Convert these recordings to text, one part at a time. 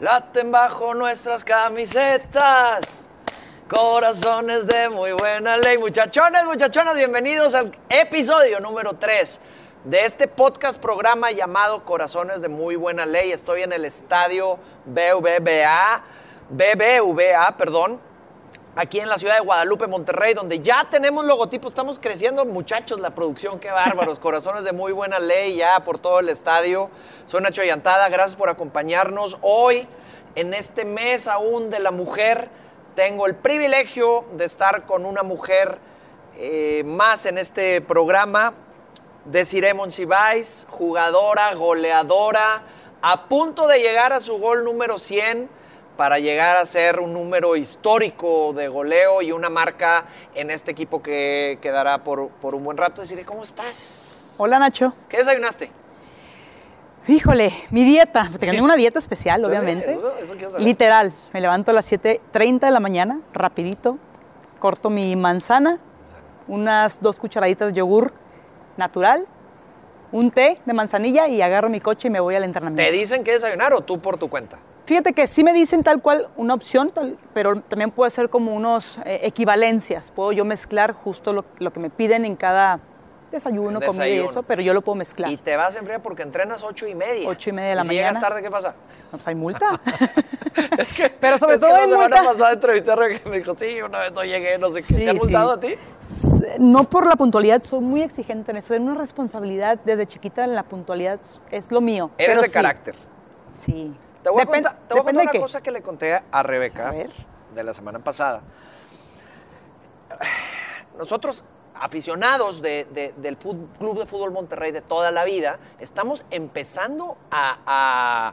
Laten bajo nuestras camisetas. Corazones de muy buena ley. Muchachones, muchachonas, bienvenidos al episodio número 3 de este podcast programa llamado Corazones de muy buena ley. Estoy en el estadio BBVA, BBVA, perdón, aquí en la ciudad de Guadalupe, Monterrey, donde ya tenemos logotipos, estamos creciendo, muchachos, la producción, qué bárbaros, corazones de muy buena ley ya por todo el estadio. Soy Nacho Llantada, gracias por acompañarnos hoy, en este mes aún de la mujer. Tengo el privilegio de estar con una mujer eh, más en este programa, Desiree Monsiváis, jugadora, goleadora, a punto de llegar a su gol número 100 para llegar a ser un número histórico de goleo y una marca en este equipo que quedará por, por un buen rato. Deciré, ¿cómo estás? Hola Nacho. ¿Qué desayunaste? Híjole, mi dieta. Tengo una dieta especial, obviamente. Eso, eso quiero saber. Literal. Me levanto a las 7.30 de la mañana, rapidito. Corto mi manzana, unas dos cucharaditas de yogur natural, un té de manzanilla y agarro mi coche y me voy al ¿Te entrenamiento. dicen qué desayunar o tú por tu cuenta? Fíjate que sí me dicen tal cual una opción, tal- pero también puede ser como unos eh, equivalencias. Puedo yo mezclar justo lo, lo que me piden en cada desayuno, comida y eso, pero yo lo puedo mezclar. Y te vas en fría porque entrenas ocho y media. Ocho y media de la si llegas mañana. tarde, ¿qué pasa? No, pues hay multa. es que, Pero sobre es que todo la hay semana multa. pasada entrevisté a y me dijo, sí, una vez no llegué, no sé qué. Sí, ¿Te han sí. multado a ti? No por la puntualidad, soy muy exigente en eso. Es una responsabilidad desde chiquita en la puntualidad, es- es lo mío. Eres pero de sí, carácter. Sí. Te voy, a Depen- contar, te voy a contar una qué. cosa que le conté a Rebeca A de la semana pasada. Nosotros, aficionados de- de- del Club de Fútbol Monterrey de toda la vida, estamos empezando a,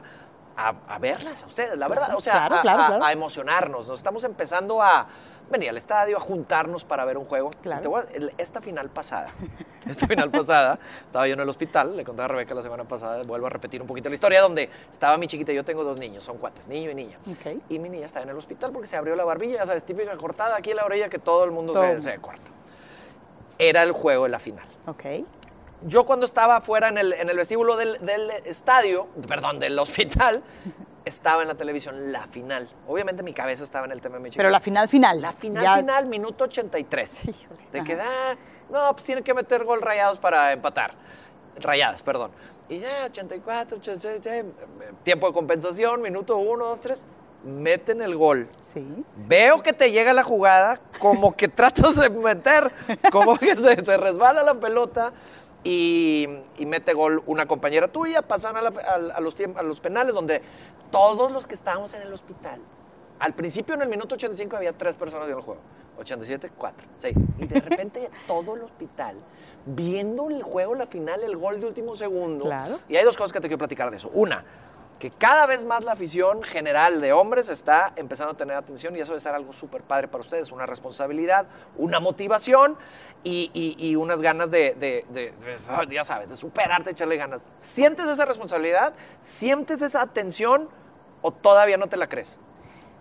a- verlas a ustedes, la verdad. O sea, claro, a, claro, a- claro. a emocionarnos. Nos estamos empezando a venir al estadio, a juntarnos para ver un juego. Claro. Voy a- esta final pasada, esta final pasada, estaba yo en el hospital, le conté a Rebeca la semana pasada, vuelvo a repetir un poquito la historia, donde estaba mi chiquita, yo tengo dos niños, son cuates, niño y niña. Ok. Y mi niña estaba en el hospital porque se abrió la barbilla, ya sabes, típica cortada aquí en la orilla que todo el mundo Todo. se, se corta. Era el juego de la final. Ok. Yo cuando estaba afuera en el, en el vestíbulo del, del estadio, perdón, del hospital, estaba en la televisión la final. Obviamente mi cabeza estaba en el tema de mi chiquita. Pero la final, final. La final, Ya- final, minuto 83. Híjole, De que, ah, no, pues tienen que meter gol rayados para empatar. Rayadas, perdón. Y ya, 84, 87, tiempo de compensación, minuto 1, 2, 3. Meten el gol. Sí. Veo que te llega la jugada, como que tratas de meter, como que se, se resbala la pelota y, y mete gol una compañera tuya, pasan a, la- a- a los, tiemp- a los penales donde todos los que estábamos en el hospital, al principio en el minuto 85 había tres personas viendo el juego, 87, 4, 6, y de repente todo el hospital viendo el juego, la final, el gol de último segundo. Claro. Y hay dos cosas que te quiero platicar de eso. Una, que cada vez más la afición general de hombres está empezando a tener atención y eso debe ser algo súper padre para ustedes, una responsabilidad, una motivación y, unas ganas de, de- de, ya sabes, de superarte, echarle ganas. ¿Sientes esa responsabilidad? ¿Sientes esa atención o todavía no te la crees?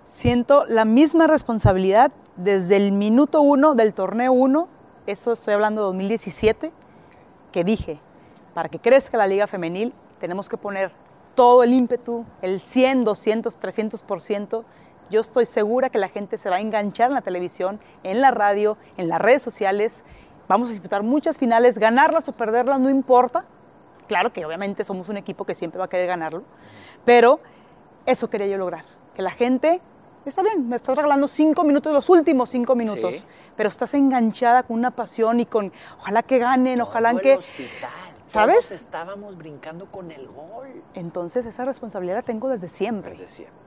Siento la misma responsabilidad desde el minuto uno del torneo uno, eso estoy hablando de 2017, que dije, para que crezca la liga femenil tenemos que poner todo el ímpetu, el 100, 200, 300%. Yo estoy segura que la gente se va a enganchar en la televisión, en la radio, en las redes sociales. Vamos a disputar muchas finales, ganarlas o perderlas no importa. Claro que obviamente somos un equipo que siempre va a querer ganarlo, pero eso quería yo lograr, que la gente, está bien, me estás regalando cinco minutos, los últimos cinco minutos, Sí. pero estás enganchada con una pasión y con, ojalá que ganen, ojalá que... hospital, ¿Sabes? todos estábamos brincando con el gol. Entonces esa responsabilidad la tengo desde siempre. Desde siempre.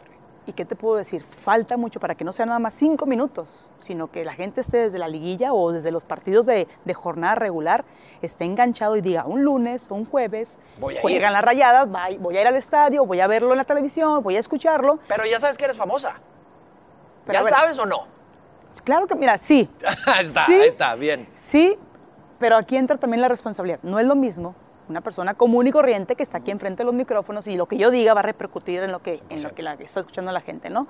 ¿Y qué te puedo decir? Falta mucho para que no sea nada más cinco minutos, sino que la gente esté desde la liguilla o desde los partidos de, de jornada regular, esté enganchado y diga un lunes o un jueves, Voy a ir. juegan las rayadas, voy a ir al estadio, voy a verlo en la televisión, voy a escucharlo. Pero ya sabes que eres famosa. Pero ¿Ya ver, sabes o no? Claro que, mira, sí, Ahí está, Sí. ahí está, bien. sí, pero aquí entra también la responsabilidad. No es lo mismo una persona común y corriente que está aquí enfrente de los micrófonos y lo que yo diga va a repercutir en lo que, en lo que la, está escuchando la gente, ¿no?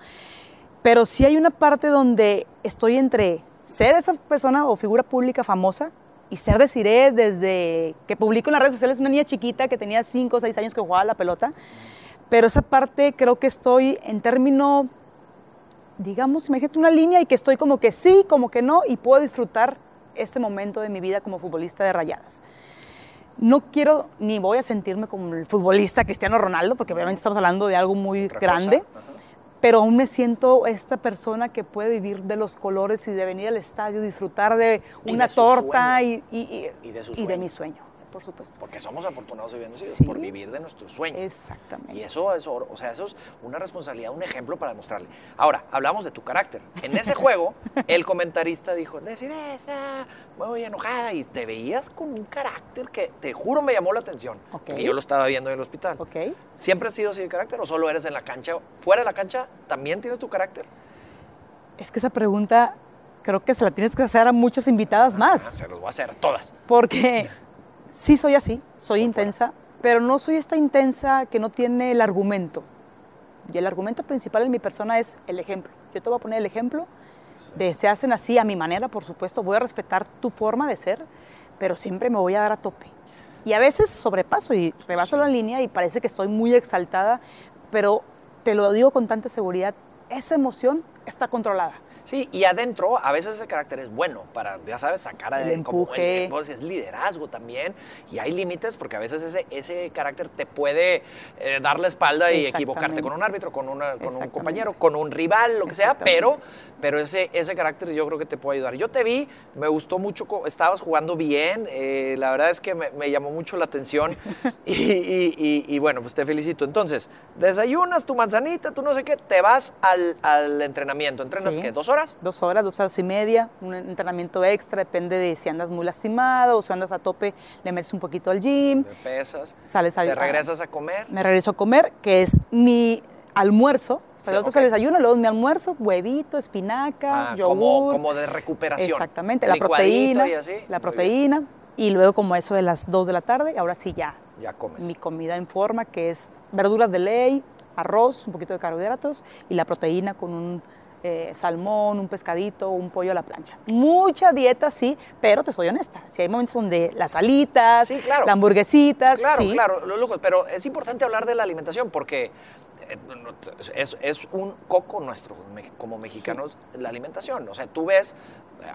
Pero sí hay una parte donde estoy entre ser esa persona o figura pública famosa y ser deciré desde que publico en las redes sociales una niña chiquita que tenía 5 o 6 años que jugaba a la pelota, Pero esa parte creo que estoy en término, digamos, imagínate una línea y que estoy como que sí, como que no, y puedo disfrutar este momento de mi vida como futbolista de rayadas. No quiero ni voy a sentirme como el futbolista Cristiano Ronaldo, porque obviamente estamos hablando de algo muy grande, pero aún me siento esta persona que puede vivir de los colores y de venir al estadio, disfrutar de Y una de torta y, y- Y de y sueño. mi sueño, por supuesto. Porque somos afortunados y bendecidos Sí. por vivir de nuestro sueño. Exactamente. Y eso es, o sea, eso es una responsabilidad, un ejemplo para demostrarle. Ahora, hablamos de tu carácter. En ese juego, el comentarista dijo, decir esa, muy enojada, y te veías con un carácter que, te juro, me llamó la atención. Que yo lo estaba viendo en el hospital. ¿Siempre has sido así de carácter o solo eres en la cancha? ¿Fuera de la cancha también tienes tu carácter? Es que esa pregunta creo que se la tienes que hacer a muchas invitadas Ah, más. se los voy a hacer a todas. Porque sí soy así, soy intensa, pero no soy esta intensa que no tiene el argumento. Y el argumento principal en mi persona es el ejemplo. Yo te voy a poner el ejemplo de se hacen así a mi manera, por supuesto. Voy a respetar tu forma de ser, pero siempre me voy a dar a tope. Y a veces sobrepaso y rebaso la línea y parece que estoy muy exaltada, pero te lo digo con tanta seguridad, esa emoción está controlada. Sí, y adentro a veces ese carácter es bueno para, ya sabes, sacar a El como empuje. pues, es liderazgo también y hay límites porque a veces ese, ese carácter te puede eh, dar la espalda y equivocarte con un árbitro, con, una, con un compañero, con un rival, lo que sea, pero, pero ese, ese carácter yo creo que te puede ayudar. Yo te vi, me gustó mucho, estabas jugando bien, eh, la verdad es que me, me llamó mucho la atención y, y- y- y bueno, pues te felicito. Entonces, desayunas tu manzanita, tú no sé qué, te vas al, al entrenamiento. ¿Entrenas Sí. qué? ¿Dos horas? Dos horas, dos horas y media, un entrenamiento extra, depende de si andas muy lastimado o si andas a tope, le metes un poquito al gym, Te pesas, sales a te regresas a comer. me regreso a comer, que es mi almuerzo. O sea, Sí, el otro es ok. el desayuno, luego mi almuerzo, huevito, espinaca, Ah, yogur. como, como de recuperación. Exactamente, la proteína, y así. la proteína. Y luego como eso de las 2 de la tarde, ahora sí ya. Ya comes. mi comida en forma, que es verduras de ley, arroz, un poquito de carbohidratos y la proteína con un eh, salmón, un pescadito, un pollo a la plancha. Mucha dieta, sí, pero te soy honesta. Si hay momentos donde las alitas, Sí, claro. las hamburguesitas, Claro, sí. claro, lo- pero es importante hablar de la alimentación porque eh, es, es un coco nuestro como mexicanos la alimentación. O sea, tú ves,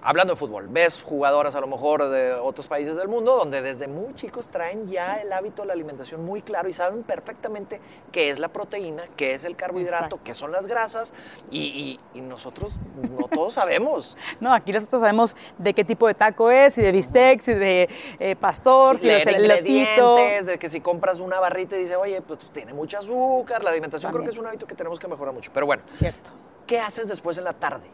hablando de fútbol, ves jugadoras a lo mejor de otros países del mundo donde desde muy chicos traen ya el hábito de la alimentación muy claro y saben perfectamente qué es la proteína, qué es el carbohidrato, Exacto. qué son las grasas y, y- y nosotros no todos sabemos. No, aquí nosotros sabemos de qué tipo de taco es, y de bistec, y de eh, pastor, Sí, si elotito. ingredientes, de que si compras una barrita y dice, oye, pues tiene mucho azúcar, la alimentación creo que es un hábito que tenemos que mejorar mucho. Pero bueno, Cierto. ¿qué haces después en la tarde?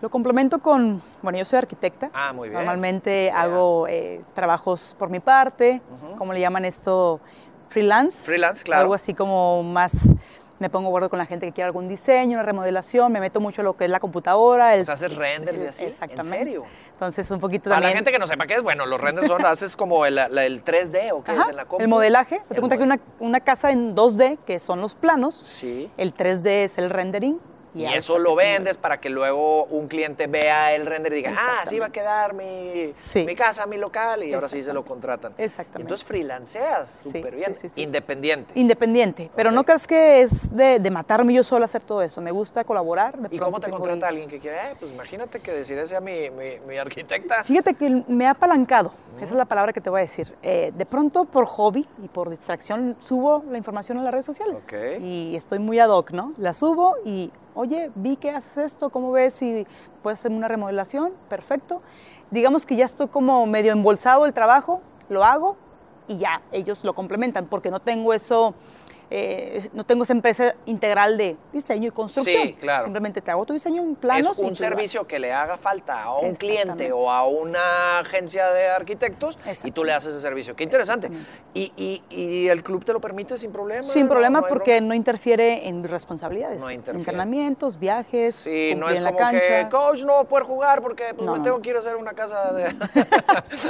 Lo complemento con, bueno, yo soy arquitecta. Ah, muy bien. Normalmente Ya. hago eh, trabajos por mi parte, Ujú. como le llaman esto, freelance. Freelance, claro. Algo así como más, me pongo acuerdo con la gente que quiere algún diseño, una remodelación, me meto mucho en lo que es la computadora. El, Pues haces renders y así. Exactamente. ¿En serio? Entonces, un poquito Para también. la gente que no sepa qué es, bueno, los renders son, haces como el, el 3D o qué Ajá, es en la compu. el modelaje. Te cuenta que una, una casa en 2D, que son los planos, Sí. el 3D es el rendering. Y eso lo vendes para que luego un cliente vea el render y diga, ah, así va a quedar mi, Sí. mi casa, mi local, y ahora sí se lo contratan. Exactamente. Entonces freelanceas súper sí, bien, sí, independiente. Independiente, pero no creas que es de, de matarme yo sola hacer todo eso. Me gusta colaborar. De ¿Y cómo te contrata alguien que quiere? Eh, pues imagínate que decir sea mi, mi, mi arquitecta. Fíjate que me ha apalancado, esa es la palabra que te voy a decir. Eh, de pronto, por hobby y por distracción, subo la información a las redes sociales. Ok. Y estoy muy ad hoc, ¿no? La subo y, oye, vi que haces esto, ¿cómo ves si puedes hacerme una remodelación? Perfecto. Digamos que ya estoy como medio embolsado el trabajo, lo hago y ya, ellos lo complementan, porque no tengo eso... Eh, no tengo esa empresa integral de diseño y construcción. Sí, claro. Simplemente te hago tu diseño en planos. Es un servicio que le haga falta a un cliente o a una agencia de arquitectos y tú le haces ese servicio. Qué interesante. Y, y, el club te lo permite sin problema? Sin problema porque no interfiere en responsabilidades. No interfiere. Entrenamientos, viajes, sí, no es en como la cancha. Que, coach, no voy a poder jugar porque pues, me tengo que ir a hacer una casa de,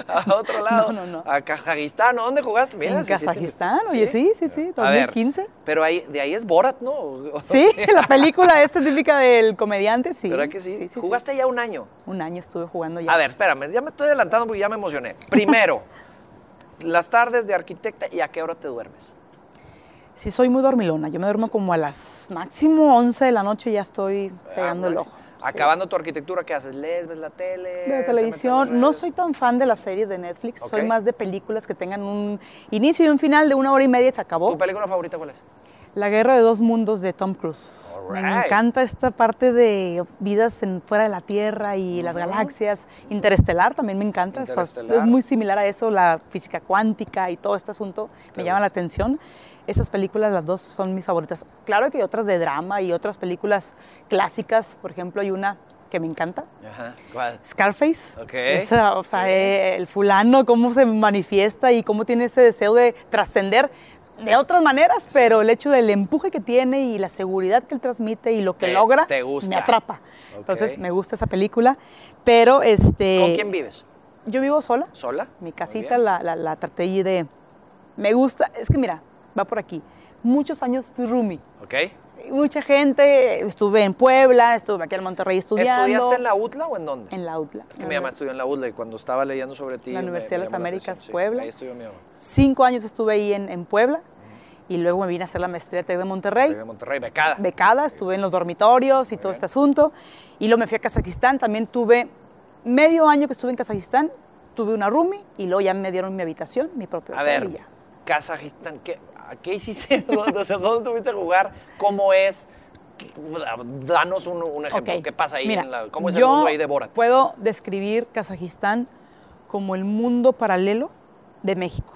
a otro lado. A Kazajistán. ¿Dónde jugaste? En Kazajistán, oye, sí, sí, sí. 2015. Pero ahí, de ahí es Borat, ¿no? Sí, la película esta típica del comediante, sí. ¿Verdad que sí? ¿Jugaste ya un año? Un año estuve jugando ya. A ver, espérame, ya me estoy adelantando porque ya me emocioné. Primero, las tardes de arquitecta y a qué hora te duermes. Sí, soy muy dormilona. Yo me duermo como a las máximo 11 de la noche y ya estoy pegando el ojo. Sí. Acabando tu arquitectura, ¿qué haces? ¿Lees? ¿Ves la tele? te Veo televisión. No soy tan fan de las series de Netflix. Soy más de películas que tengan un inicio y un final de una hora y media y se acabó. ¿Tu película favorita cuál es? La guerra de dos mundos de Tom Cruise. Me encanta esta parte de vidas en, fuera de la Tierra y las galaxias. Interestelar también me encanta. o sea, es muy similar a eso, la física cuántica y todo este asunto me llama la atención. Esas películas, las dos, son mis favoritas. Claro que hay otras de drama y otras películas clásicas. Por ejemplo, hay una que me encanta, Ajá. ¿Cuál? Scarface. Ok. Esa, o sea, Sí. eh, el fulano, cómo se manifiesta y cómo tiene ese deseo de trascender de otras maneras, pero el hecho del empuje que tiene y la seguridad que él transmite y lo que Te- logra te gusta. me atrapa. Entonces me gusta esa película, pero este ¿Con quién vives? yo vivo sola. ¿Sola? Mi casita la, la, la traté de me gusta, es que mira, va por aquí. Muchos años fui roomie. Ok. Mucha gente, estuve en Puebla, estuve aquí en Monterrey estudiando. ¿Estudiaste en la UTLA o en dónde? En la UTLA. Es que mi mamá estudió en la UTLA y cuando estaba leyendo sobre ti. La Universidad me de las la Américas, sí. Puebla. Ahí estudió mi mamá. Cinco años estuve ahí en, en Puebla y luego me vine a hacer la maestría de de Monterrey. De Monterrey, becada. Becada, estuve en los dormitorios y todo este asunto. Y luego me fui a Kazajistán. También tuve medio año que estuve en Kazajistán. Tuve una roomie y luego ya me dieron mi habitación, mi propio A hotel ver, y ya. Kazajistán, ¿qué, a ¿qué hiciste? ¿Dónde, o sea, ¿dónde tuviste que jugar? ¿Cómo es? ¿Qué- Danos un, un ejemplo. Ok, ¿Qué pasa ahí? mira, en la- ¿Cómo es el mundo ahí de Borat? Puedo describir Kazajistán como el mundo paralelo de México.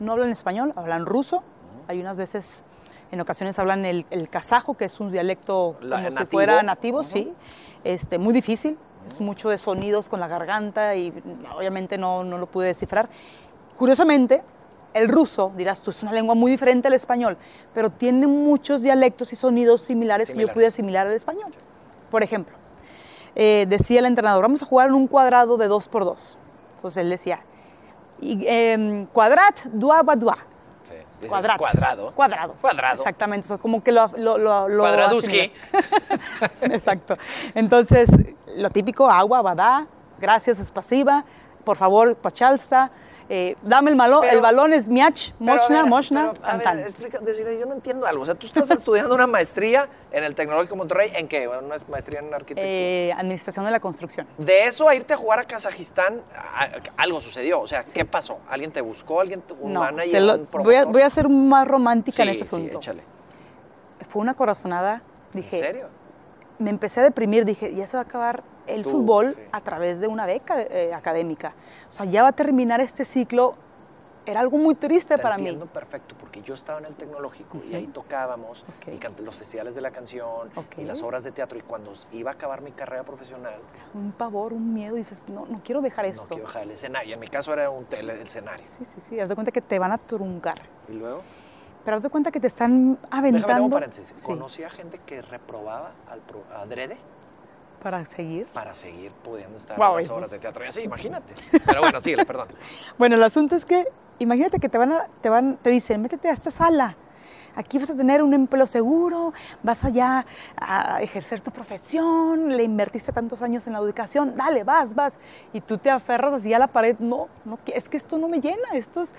No hablan español, hablan ruso. Hay unas veces, en ocasiones hablan el, el kazajo, que es un dialecto La- como si nativo. fuera nativo, Ujú. sí. Este, muy difícil, es mucho de sonidos con la garganta y obviamente no, no lo pude descifrar. Curiosamente, el ruso, dirás tú, es una lengua muy diferente al español, pero tiene muchos dialectos y sonidos similares, que yo Similares. pude asimilar al español. Por ejemplo, eh, decía el entrenador, vamos a jugar en un cuadrado de dos por dos. Entonces él decía, em, cuadrat, dua, ba, dua. Sí, Cuadrat. Cuadrado. Cuadrado. Cuadrado. Exactamente, eso como que lo, lo, lo, lo. Exacto. Entonces, lo típico, agua, badá, gracias, es pasiva, por favor, pachalsta, eh, dame el, malo, Pero- el balón, es miach, moshna, moshna, pero, a tan, ver, tan. explica, decirle, yo no entiendo algo. O sea, tú estás estudiando una maestría en el Tecnológico Monterrey. ¿En qué? Una maestría en arquitectura. Eh, administración de la construcción. De eso a irte a jugar a Kazajistán, algo sucedió. O sea, ¿qué pasó? ¿Alguien te buscó? ¿Alguien te, un No, manager? lo- un voy, a, voy a ser más romántica en Sí, este sí, asunto. échale. Fue una corazonada, dije, ¿En serio? me empecé a deprimir, dije, ya se va a acabar el Tú, fútbol sí. a través de una beca eh, académica. O sea, ya va a terminar este ciclo. Era algo muy triste Te para mí. entiendo perfecto, porque yo estaba en el tecnológico y ahí tocábamos Ok. y los festivales de la canción Ok. y las obras de teatro. Y cuando iba a acabar mi carrera profesional, Un pavor, un miedo, dices, no, no quiero dejar no esto. quiero dejar el escenario. En mi caso era un tele, el escenario. Sí, sí, sí, haz de cuenta que te van a truncar. Y luego, Pero haz de cuenta que te están déjame aventando un paréntesis. Sí, Conocí a gente que reprobaba al pro- adrede para seguir. para seguir pudiendo estar en las eso obras de teatro. Y así, imagínate. Pero bueno, síguele, perdón. Bueno, el asunto es que imagínate que te van a, te van, te dicen, métete a esta sala. Aquí vas a tener un empleo seguro, vas allá a ejercer tu profesión, le invertiste tantos años en la educación, dale, vas, vas. Y tú te aferras así a la pared, no, no, es que esto no me llena, esto es...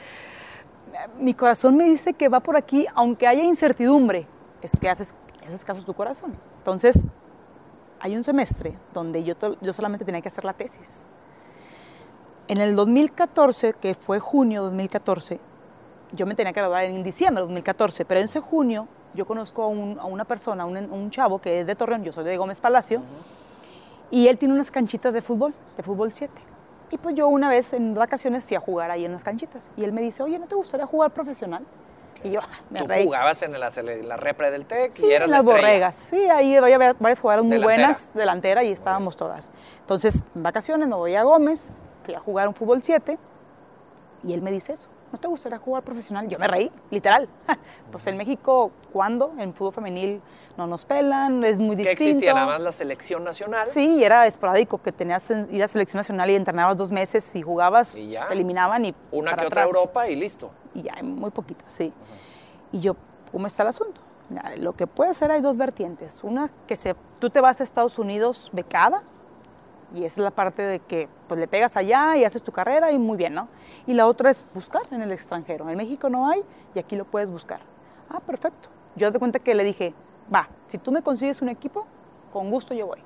Mi corazón me dice que va por aquí, aunque haya incertidumbre, es que haces, haces caso a tu corazón. Entonces, hay un semestre donde yo, yo solamente tenía que hacer la tesis. En el 2014, que fue junio 2014, yo me tenía que graduar en diciembre de 2014, pero en ese junio yo conozco a, a una persona, un chavo que es de Torreón, yo soy de Gómez Palacio, y él tiene unas canchitas de fútbol, de fútbol 7. Y pues yo una vez en vacaciones fui a jugar ahí en las canchitas. Y él me dice, oye, ¿no te gustaría jugar profesional? Y yo, ah, me Tú reí. jugabas en la, la repre del TEC Sí, y eras en la las estrella. borregas. Sí, ahí había va- varias jugadoras muy Delantera. buenas, delantera, y estábamos todas. Entonces, en vacaciones me voy a Gómez, fui a jugar un fútbol 7, y él me dice eso. ¿No te gustaría jugar profesional? Yo me reí, literal. pues en México, ¿cuándo? En fútbol femenil no nos pelan, es muy Que distinto. existía nada más la selección nacional. Sí, y era esporádico, que tenías que ir a selección nacional y entrenabas dos meses y jugabas, Y ya. te eliminaban y Una para que otra atrás. Europa y listo. Y ya, muy poquitas, sí. Y yo, ¿cómo está el asunto? Lo que puede ser, hay dos vertientes. Una, que se, tú te vas a Estados Unidos becada, y es la parte de que pues, le pegas allá y haces tu carrera y muy bien, ¿no? Y la otra es buscar en el extranjero. En México no hay y aquí lo puedes buscar. Ah, perfecto. Yo de cuenta que le dije, va, si tú me consigues un equipo, con gusto yo voy.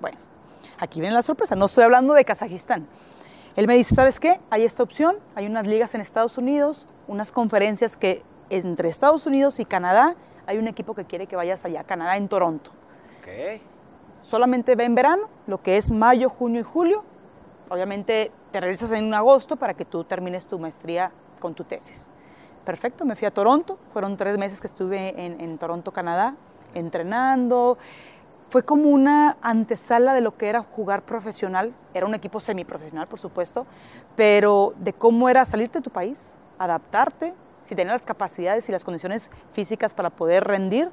Bueno, aquí viene la sorpresa, no estoy hablando de Kazajistán. Él me dice, ¿sabes qué? Hay esta opción, hay unas ligas en Estados Unidos, unas conferencias que entre Estados Unidos y Canadá hay un equipo que quiere que vayas allá, Canadá, en Toronto. Ok. Solamente ve en verano, lo que es mayo, junio y julio. Obviamente te regresas en agosto para que tú termines tu maestría con tu tesis. Perfecto, me fui a Toronto. Fueron tres meses que estuve en, en Toronto, Canadá, entrenando. Fue como una antesala de lo que era jugar profesional. Era un equipo semiprofesional, por supuesto, pero de cómo era salirte de tu país, adaptarte, si tenías las capacidades y las condiciones físicas para poder rendir.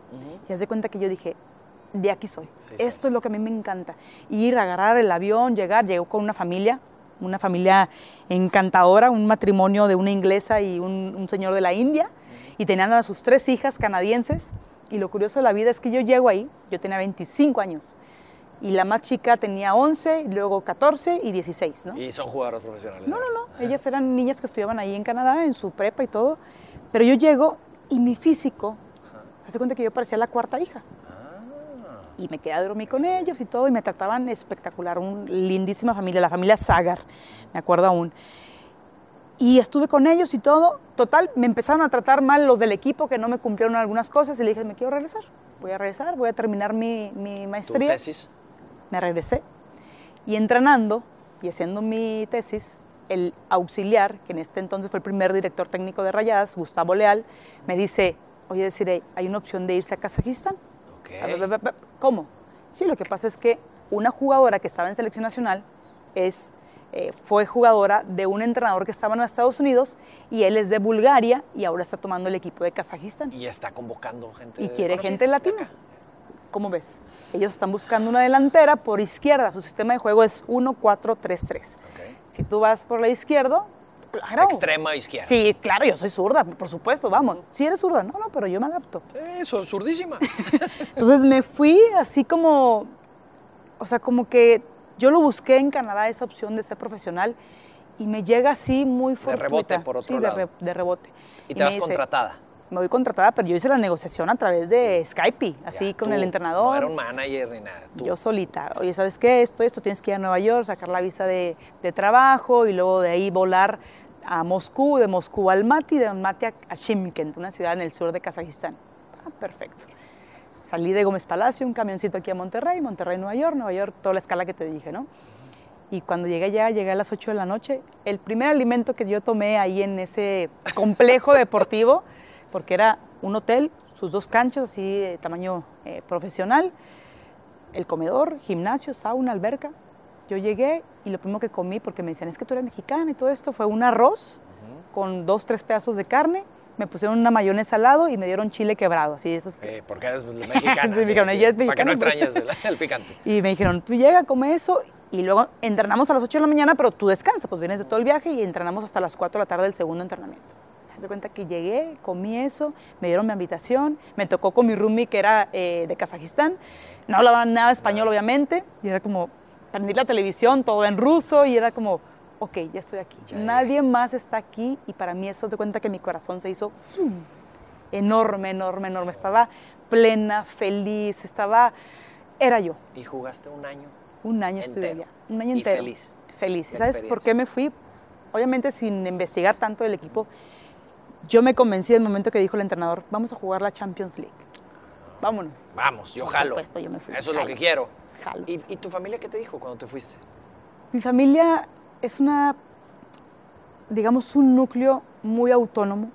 Y haz de cuenta que yo dije, de aquí soy. Sí, sí. Esto es lo que a mí me encanta. Ir, agarrar el avión, llegar. Llegó con una familia, una familia encantadora, un matrimonio de una inglesa y un, un señor de la India. Y tenían a sus tres hijas canadienses. Y lo curioso de la vida es que yo llego ahí, yo tenía 25 años. Y la más chica tenía 11, y luego 14 y 16, ¿no? Y son jugadores profesionales. No, no, no. Ellas eran niñas que estudiaban ahí en Canadá, en su prepa y todo. Pero yo llego y mi físico, hace cuenta que yo parecía la cuarta hija. Ah, Y me quedé a dormir con ellos y todo, y me trataban espectacular. Una lindísima familia, la familia Zagar, me acuerdo aún. Y estuve con ellos y todo. Total, me empezaron a tratar mal los del equipo que no me cumplieron algunas cosas y le dije, me quiero regresar. Voy a regresar, voy a terminar mi, mi ¿Tu maestría tesis? Me regresé y entrenando y haciendo mi tesis, el auxiliar, que en este entonces fue el primer director técnico de Rayadas, Gustavo Leal, me dice, oye, decir, hay una opción de irse a Kazajistán. ¿Cómo? Sí, lo que pasa es que una jugadora que estaba en selección nacional es, eh, fue jugadora de un entrenador que estaba en Estados Unidos y él es de Bulgaria y ahora está tomando el equipo de Kazajistán Y está convocando gente. y quiere gente latina. ¿Cómo ves? Ellos están buscando una delantera por izquierda. Su sistema de juego es 1-4-3-3. Ok. Si tú vas por la izquierda, claro. Extrema izquierda. Sí, claro, yo soy zurda, por supuesto, vamos. Si eres zurda, no, no, pero yo me adapto. Sí, son zurdísima. Entonces me fui así como, o sea, como que yo lo busqué en Canadá, esa opción de ser profesional, y me llega así muy fortuita. rebote, por otro sí, lado. De, re- de rebote. y te vas dice, contratada. Me voy contratada, pero yo hice la negociación a través de Skype, así Ya, con tú, el entrenador. No era un manager ni nada. tú. Yo solita. Oye, ¿sabes qué? Esto, esto, tienes que ir a Nueva York, sacar la visa de, de trabajo y luego de ahí volar a Moscú, de Moscú al Almaty, de Almaty a, a Shymkent, una ciudad en el sur de Kazajistán. Ah, perfecto. Salí de Gómez Palacio, un camioncito aquí a Monterrey, Monterrey, Nueva York, Nueva York, toda la escala que te dije, ¿no? Y cuando llegué allá, llegué a las 8 de la noche. El primer alimento que yo tomé ahí en ese complejo deportivo, porque era un hotel, sus dos canchas así de tamaño eh, profesional, el comedor, gimnasio, sauna, alberca. Yo llegué y lo primero que comí, porque me decían, es que tú eres mexicana y todo esto, fue un arroz con dos, tres pedazos de carne. Me pusieron una mayonesa al lado y me dieron chile quebrado, así de esos que- Sí, porque eres mexicana. Sí, mexicana, ella es Para que no mexicana, extrañes el, el picante. y me dijeron, tú llega, come eso y luego entrenamos a las 8 de la mañana, pero tú descansa, pues vienes de todo el viaje y entrenamos hasta las 4 de la tarde del segundo entrenamiento. Se cuenta que llegué, comí eso, me dieron mi habitación, me tocó con mi roomie que era eh, de Kazajistán, no hablaban nada español obviamente, y era como, prendí la televisión, todo en ruso, y era como, ok, ya estoy aquí. Ya Nadie más está aquí y para mí eso se cuenta que mi corazón se hizo enorme, enorme, enorme. Estaba plena, feliz, estaba, era yo. Y jugaste un año. Un año estuve allá, un año Y entero. feliz. Feliz. ¿Y sabes por qué me fui? Obviamente sin investigar tanto del equipo, yo me convencí del momento que dijo el entrenador, vamos a jugar la Champions League. Vámonos. Vamos, yo Por jalo. supuesto, yo me fui. Eso es lo que quiero. Jalo. ¿Y, y tu familia qué te dijo cuando te fuiste? Mi familia es una, digamos, un núcleo muy autónomo,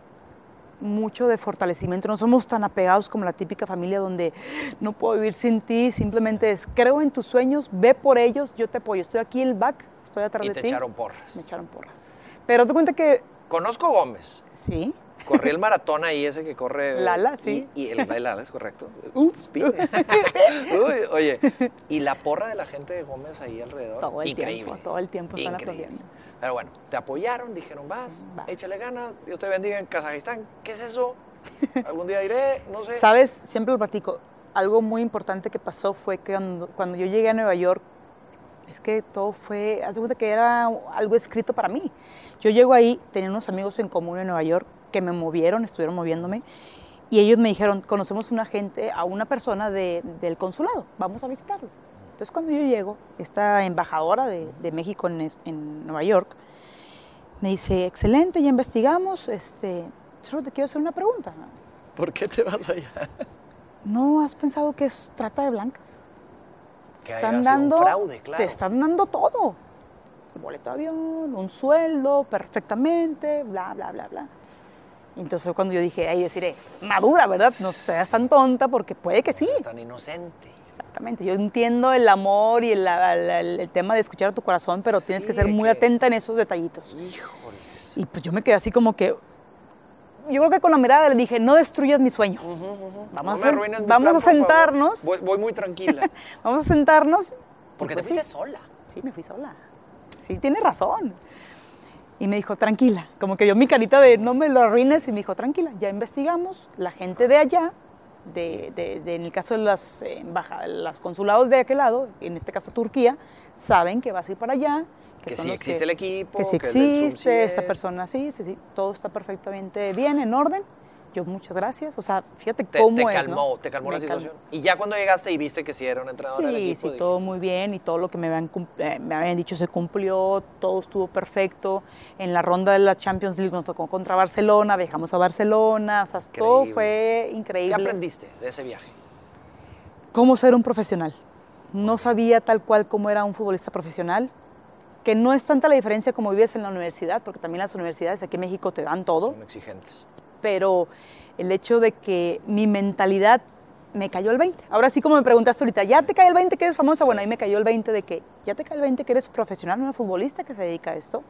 mucho de fortalecimiento. No somos tan apegados como la típica familia donde no puedo vivir sin ti, simplemente es creo en tus sueños, ve por ellos, yo te apoyo. Estoy aquí el back, estoy atrás Y de te ti. echaron porras. Me echaron porras. Pero te cuenta que Conozco Gómez. sí, Corrí el maratón ahí, ese que corre. Lala, sí. Y, y el el Lala, es correcto. Ups. Uy, oye, y la porra de la gente de Gómez ahí alrededor. todo el increíble. tiempo, todo el tiempo están aplaudiendo. Pero bueno, te apoyaron, dijeron, vas, va. échale ganas, Dios te bendiga en Kazajistán. ¿Qué es eso? Algún día iré, no sé. Sabes, siempre lo platico. Algo muy importante que pasó fue que cuando, cuando yo llegué a Nueva York, es que todo fue, haz de cuenta que era algo escrito para mí. Yo llego ahí, tenía unos amigos en común en Nueva York que me movieron, estuvieron moviéndome. Y ellos me dijeron, conocemos una gente, a una persona de- del consulado, vamos a visitarlo. Entonces cuando yo llego, esta embajadora de, de México en, en Nueva York me dice, excelente, ya investigamos, este, solo te quiero hacer una pregunta. ¿Por qué te vas allá? ¿No has pensado que es trata de blancas? Te están dando, fraude, claro. te están dando todo. El boleto de avión, un sueldo, perfectamente, bla, bla, bla, bla. Entonces fue cuando yo dije, ahí deciré, madura, ¿verdad? No seas tan tonta porque puede que sí. Es tan inocente. Exactamente. Yo entiendo el amor y el, el- tema de escuchar a tu corazón, pero tienes que ser muy que- atenta en esos detallitos. Híjoles. Y pues yo me quedé así como que, yo creo que con la mirada le dije, no destruyas mi sueño. Vamos, No a, me sen- arruines mi vamos plan, a por favor. sentarnos, Voy, voy muy tranquila. vamos a sentarnos. Porque pues te sí. fuiste sola. Sí, me fui sola. Sí, tiene razón. Y me dijo, tranquila, como que vio mi carita de no me lo arruines y me dijo, tranquila, ya investigamos, la gente de allá, de, de- de- en el caso de las, eh, embaja- los consulados de aquel lado, en este caso Turquía, saben que vas a ir para allá. Que son sí los existe el equipo, Que sí que existe, esta es. persona sí, sí, sí, todo está perfectamente bien, en orden. Yo, muchas gracias. O sea, fíjate Te, cómo te es, ¿no? calmó, te calmó la calmó. situación. Y ya cuando llegaste y viste que sí era un entrenador del Sí, equipo, sí, todo dijiste, muy bien y todo lo que me habían, eh, me habían dicho se cumplió, todo estuvo perfecto. En la ronda de la Champions League nos tocó contra Barcelona, viajamos a Barcelona, o sea, todo Increíble. fue ¿Qué increíble. aprendiste de ese viaje? Cómo ser un profesional. No sabía tal cual cómo era un futbolista profesional, que no es tanta la diferencia como vives en la universidad, porque también las universidades aquí en México te dan todo Son exigentes. Pero el hecho de que mi mentalidad me cayó el 20. Ahora sí, como me preguntaste ahorita, ¿ya te cae el 20 que eres famosa? Bueno, ahí me cayó el 20 de que ya te cae el 20 que eres profesional, una futbolista que se dedica a esto.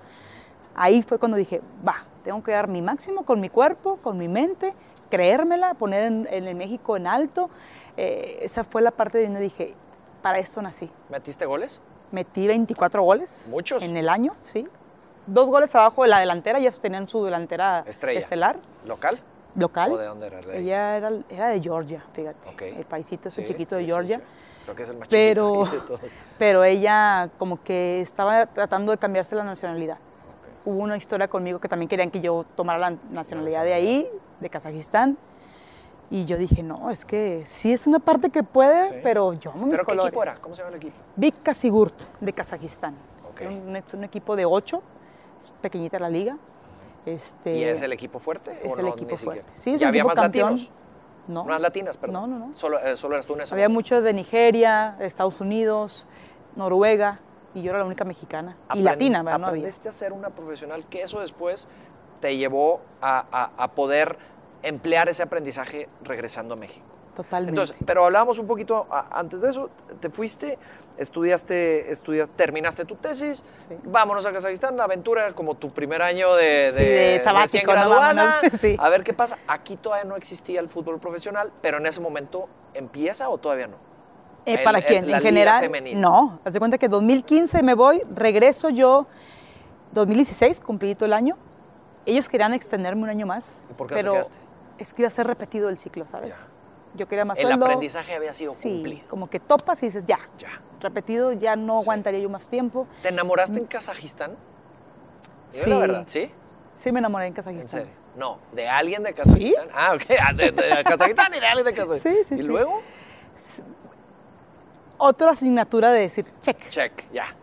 Ahí fue cuando dije, va, tengo que dar mi máximo con mi cuerpo, con mi mente, creérmela, poner en, en el México en alto. Eh, esa fue la parte de donde dije, para esto nací. ¿Metiste goles? Metí 24 goles. Muchos. En el año, sí. Dos goles abajo de la delantera, ya tenían su delantera Estrella. estelar, ¿Local? local. ¿O de dónde era? Ella era, era de Georgia, fíjate. Ok. El paisito ese Sí, chiquito sí, de Georgia. sí. Creo que es el más Pero, de todos. pero ella como que estaba tratando de cambiarse la nacionalidad. Ok. Hubo una historia conmigo que también querían que yo tomara la nacionalidad de ahí, de Kazajistán. Y yo dije, no, es que sí es una parte que puede, pero yo amo mis ¿Pero qué colores. equipo era? ¿Cómo se llama el equipo? Big Kasigurt de Kazajistán. Ok. Era un, es un equipo de ocho, es pequeñita la liga. Este, ¿Y es el equipo fuerte? es o el no, equipo siquiera? fuerte. Sí, es ¿Ya el había equipo más campeón. latinos? No, Más latinas, perdón. No, no, no. Solo, eh, solo eras tú en ese Había muchos de Nigeria, de Estados Unidos, Noruega, y yo era la única mexicana. Y latina, ¿verdad? No había. Aprendiste a ser una profesional que eso después te llevó a, a- a poder emplear ese aprendizaje regresando a México. Totalmente. Entonces, pero hablábamos un poquito antes de eso, te fuiste, estudiaste, estudias- terminaste tu tesis, Sí. vámonos a Kazajistán, la aventura era como tu primer año de, Sí, de sabático, recién ¿no? graduada, Vámonos, sí. a ver qué pasa. Aquí todavía no existía el fútbol profesional, pero en ese momento empieza o todavía no. Eh, ¿Para el- quién? en general, no. Haz de cuenta que 2015 me voy, regreso yo, 2016, cumplidito el año. Ellos querían extenderme un año más, ¿Y por qué no te pero quedaste? es que iba a ser repetido el ciclo, ¿sabes? Yo quería más El sueldo. aprendizaje había sido Sí, cumplido. como que topas y dices, ya, Ya. repetido, ya no aguantaría yo más tiempo. ¿Te enamoraste en Kazajistán? Dime Sí. la verdad, ¿sí? Sí me enamoré en ¿En Kazajistán. serio? No, de alguien de Kazajistán. Ah, ok, ah, de, de Kazajistán y de alguien de Kazajistán. Sí, sí, ¿Y sí. luego? Otra asignatura de decir, check. Check, ya.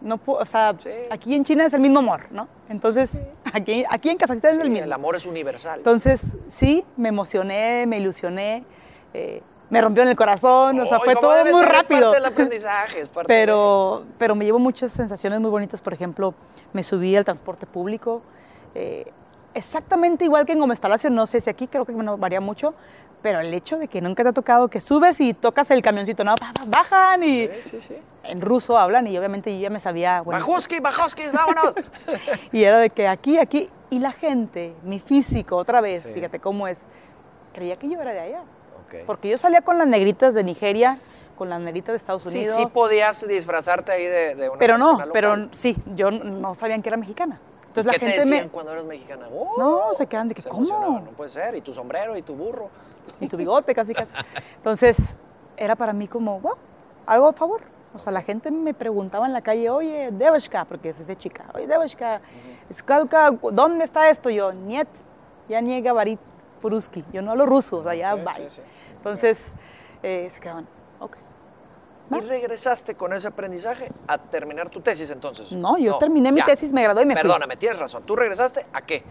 No, pu- o sea, Sí. aquí en China es el mismo amor, ¿no? Entonces, aquí, aquí en Kazajistán es el Sí, mismo. el amor es universal. Entonces, sí, me emocioné, me ilusioné, eh, me rompió en el corazón, o sea, fue ¿cómo todo debe muy ser? Es rápido. parte del aprendizaje, es parte Pero, pero me llevo muchas sensaciones muy bonitas, por ejemplo, me subí al transporte público, eh, exactamente igual que en Gómez Palacio, no sé si aquí creo que no varía mucho, pero el hecho de que nunca te ha tocado que subes y tocas el camioncito, no, bajan y de... Sí, sí, sí. en ruso hablan y obviamente yo ya me sabía, bueno, Bajoski, Bajoski, vámonos. y era de que aquí, aquí, y la gente, mi físico, otra vez, fíjate cómo es, creía que yo era de allá. Porque yo salía con las negritas de Nigeria, con las negritas de Estados Sí, Unidos. sí podías disfrazarte ahí de, de una pero no, pero sí, yo no sabían que era mexicana. Entonces ¿Qué la gente te decían me... cuando eras mexicana? Oh, No, se quedan de que, se ¿cómo? No puede ser, y tu sombrero, y tu burro. Y tu bigote casi, casi. Entonces era para mí como, wow, algo a favor. O sea, la gente me preguntaba en la calle, oye, Devashka, porque es de chica, oye, Devashka, Skalka, ¿dónde está esto? Yo, niet, ya niega varit, Puruski. Yo no hablo ruso, o sea, ya Sí, bye. sí, sí. Entonces, eh, se quedaban, ok. ¿Y regresaste con ese aprendizaje a terminar tu tesis entonces? No, yo terminé mi tesis, me gradué y me fui. Perdóname, tienes razón. ¿Tú regresaste a qué?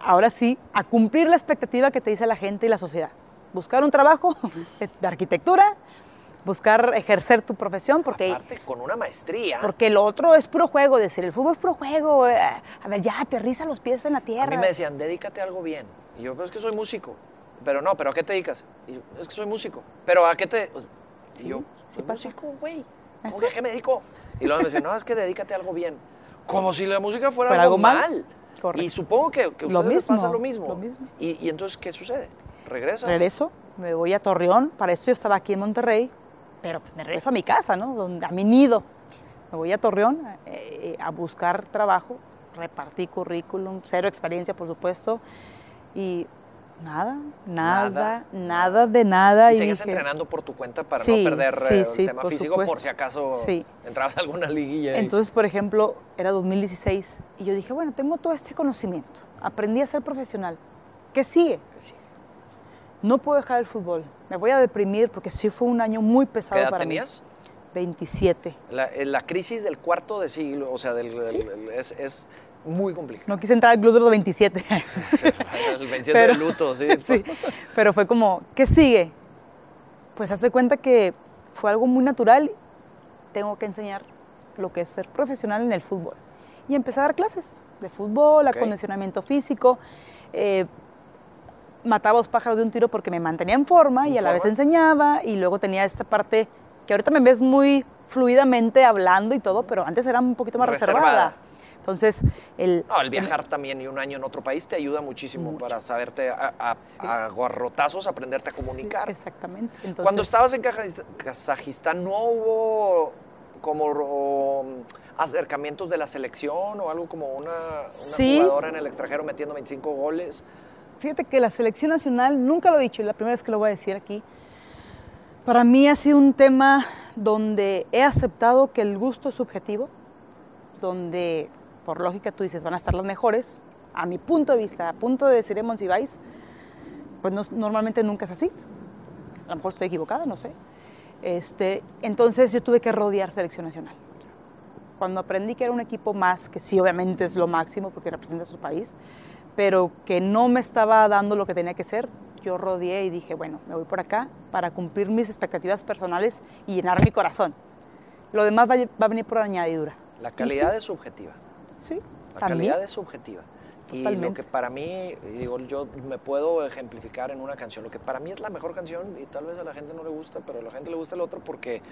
Ahora sí, a cumplir la expectativa que te dice la gente y la sociedad. Buscar un trabajo de arquitectura, buscar ejercer tu profesión, porque, Aparte, con una maestría. porque lo otro es puro juego, decir, el fútbol es puro juego. eh, A ver, ya, aterriza los pies en la a tierra. mí me decían, dedícate a algo bien. Y yo, pues es que soy músico. Pero no, ¿pero a qué te dedicas? Y yo, es que soy músico. ¿Pero a qué te...? y Sí, yo, sí soy pasa. músico, güey. ¿Cómo Eso. que a qué me dedico? Y luego me decían, no, es que dedícate a algo bien. Como si la música fuera, algo algo mal. mal. Correcto. Y supongo que, Lo les pasa mismo, lo mismo. lo mismo. Y, y entonces, ¿qué sucede? ¿Regresas? Regreso, me voy a Torreón. Para esto yo estaba aquí en Monterrey, pero pues me regreso a mi casa, ¿no? Donde, a mi nido. Me voy a Torreón eh, eh, a buscar trabajo, repartí currículum, cero experiencia, por supuesto. Y nada, nada, Nada, nada, de nada. Y dije, entrenando por tu cuenta para Sí, no perder sí, eh, el sí, tema por físico por si acaso entrabas a alguna liguilla. y- Entonces, por ejemplo, era 2016 y yo dije, bueno, tengo todo este conocimiento, aprendí a ser profesional. ¿Qué sigue? Sí. No puedo dejar el fútbol. Me voy a deprimir porque sí fue un año muy pesado ¿Qué edad para tenías? mí. 27. La, eh, la crisis del cuarto de siglo, o sea, del, Sí. del- del- es, es muy complicado. No quise entrar al club de los 27. el venciendo Pero- de luto, sí. sí, pero fue como, ¿qué sigue? Pues hazte cuenta que fue algo muy natural. Tengo que enseñar lo que es ser profesional en el fútbol. Y empecé a dar clases de fútbol, Ok. acondicionamiento físico. eh, mataba dos pájaros de un tiro porque me mantenía en forma y ¿En a la vez enseñaba. Y luego tenía esta parte que ahorita me ves muy fluidamente hablando y todo, pero antes era un poquito más Reservada. reservada. Entonces, el, No, el viajar también y un año en otro país te ayuda muchísimo Mucho. para saberte a, a, Sí. a aprenderte a comunicar. Sí, exactamente. Entonces, Cuando estabas en Kazajist- Kazajistán, ¿no hubo como acercamientos de la selección o algo como una, una Sí. jugadora en el extranjero metiendo 25 goles? Fíjate que la selección nacional, nunca lo he dicho, y la primera vez que lo voy a decir aquí, para mí ha sido un tema donde he aceptado que el gusto es subjetivo, donde por lógica tú dices van a estar las mejores, a mi punto de vista, a punto de decir y Vice, pues no- normalmente nunca es así. A lo mejor estoy equivocada, no sé. Este, entonces yo tuve que rodear selección nacional. Cuando aprendí que era un equipo más, que sí obviamente es lo máximo porque representa a su país, pero que no me estaba dando lo que tenía que ser, yo rodeé y dije, bueno, me voy por acá para cumplir mis expectativas personales y llenar mi corazón. Lo demás va, a- va a venir por añadidura. La calidad sí, es subjetiva. Sí, La también. calidad es subjetiva. Y lo que para mí, digo, yo me puedo ejemplificar en una canción. Lo que para mí es la mejor canción, y tal vez a la gente no le gusta, pero a la gente le gusta el otro porque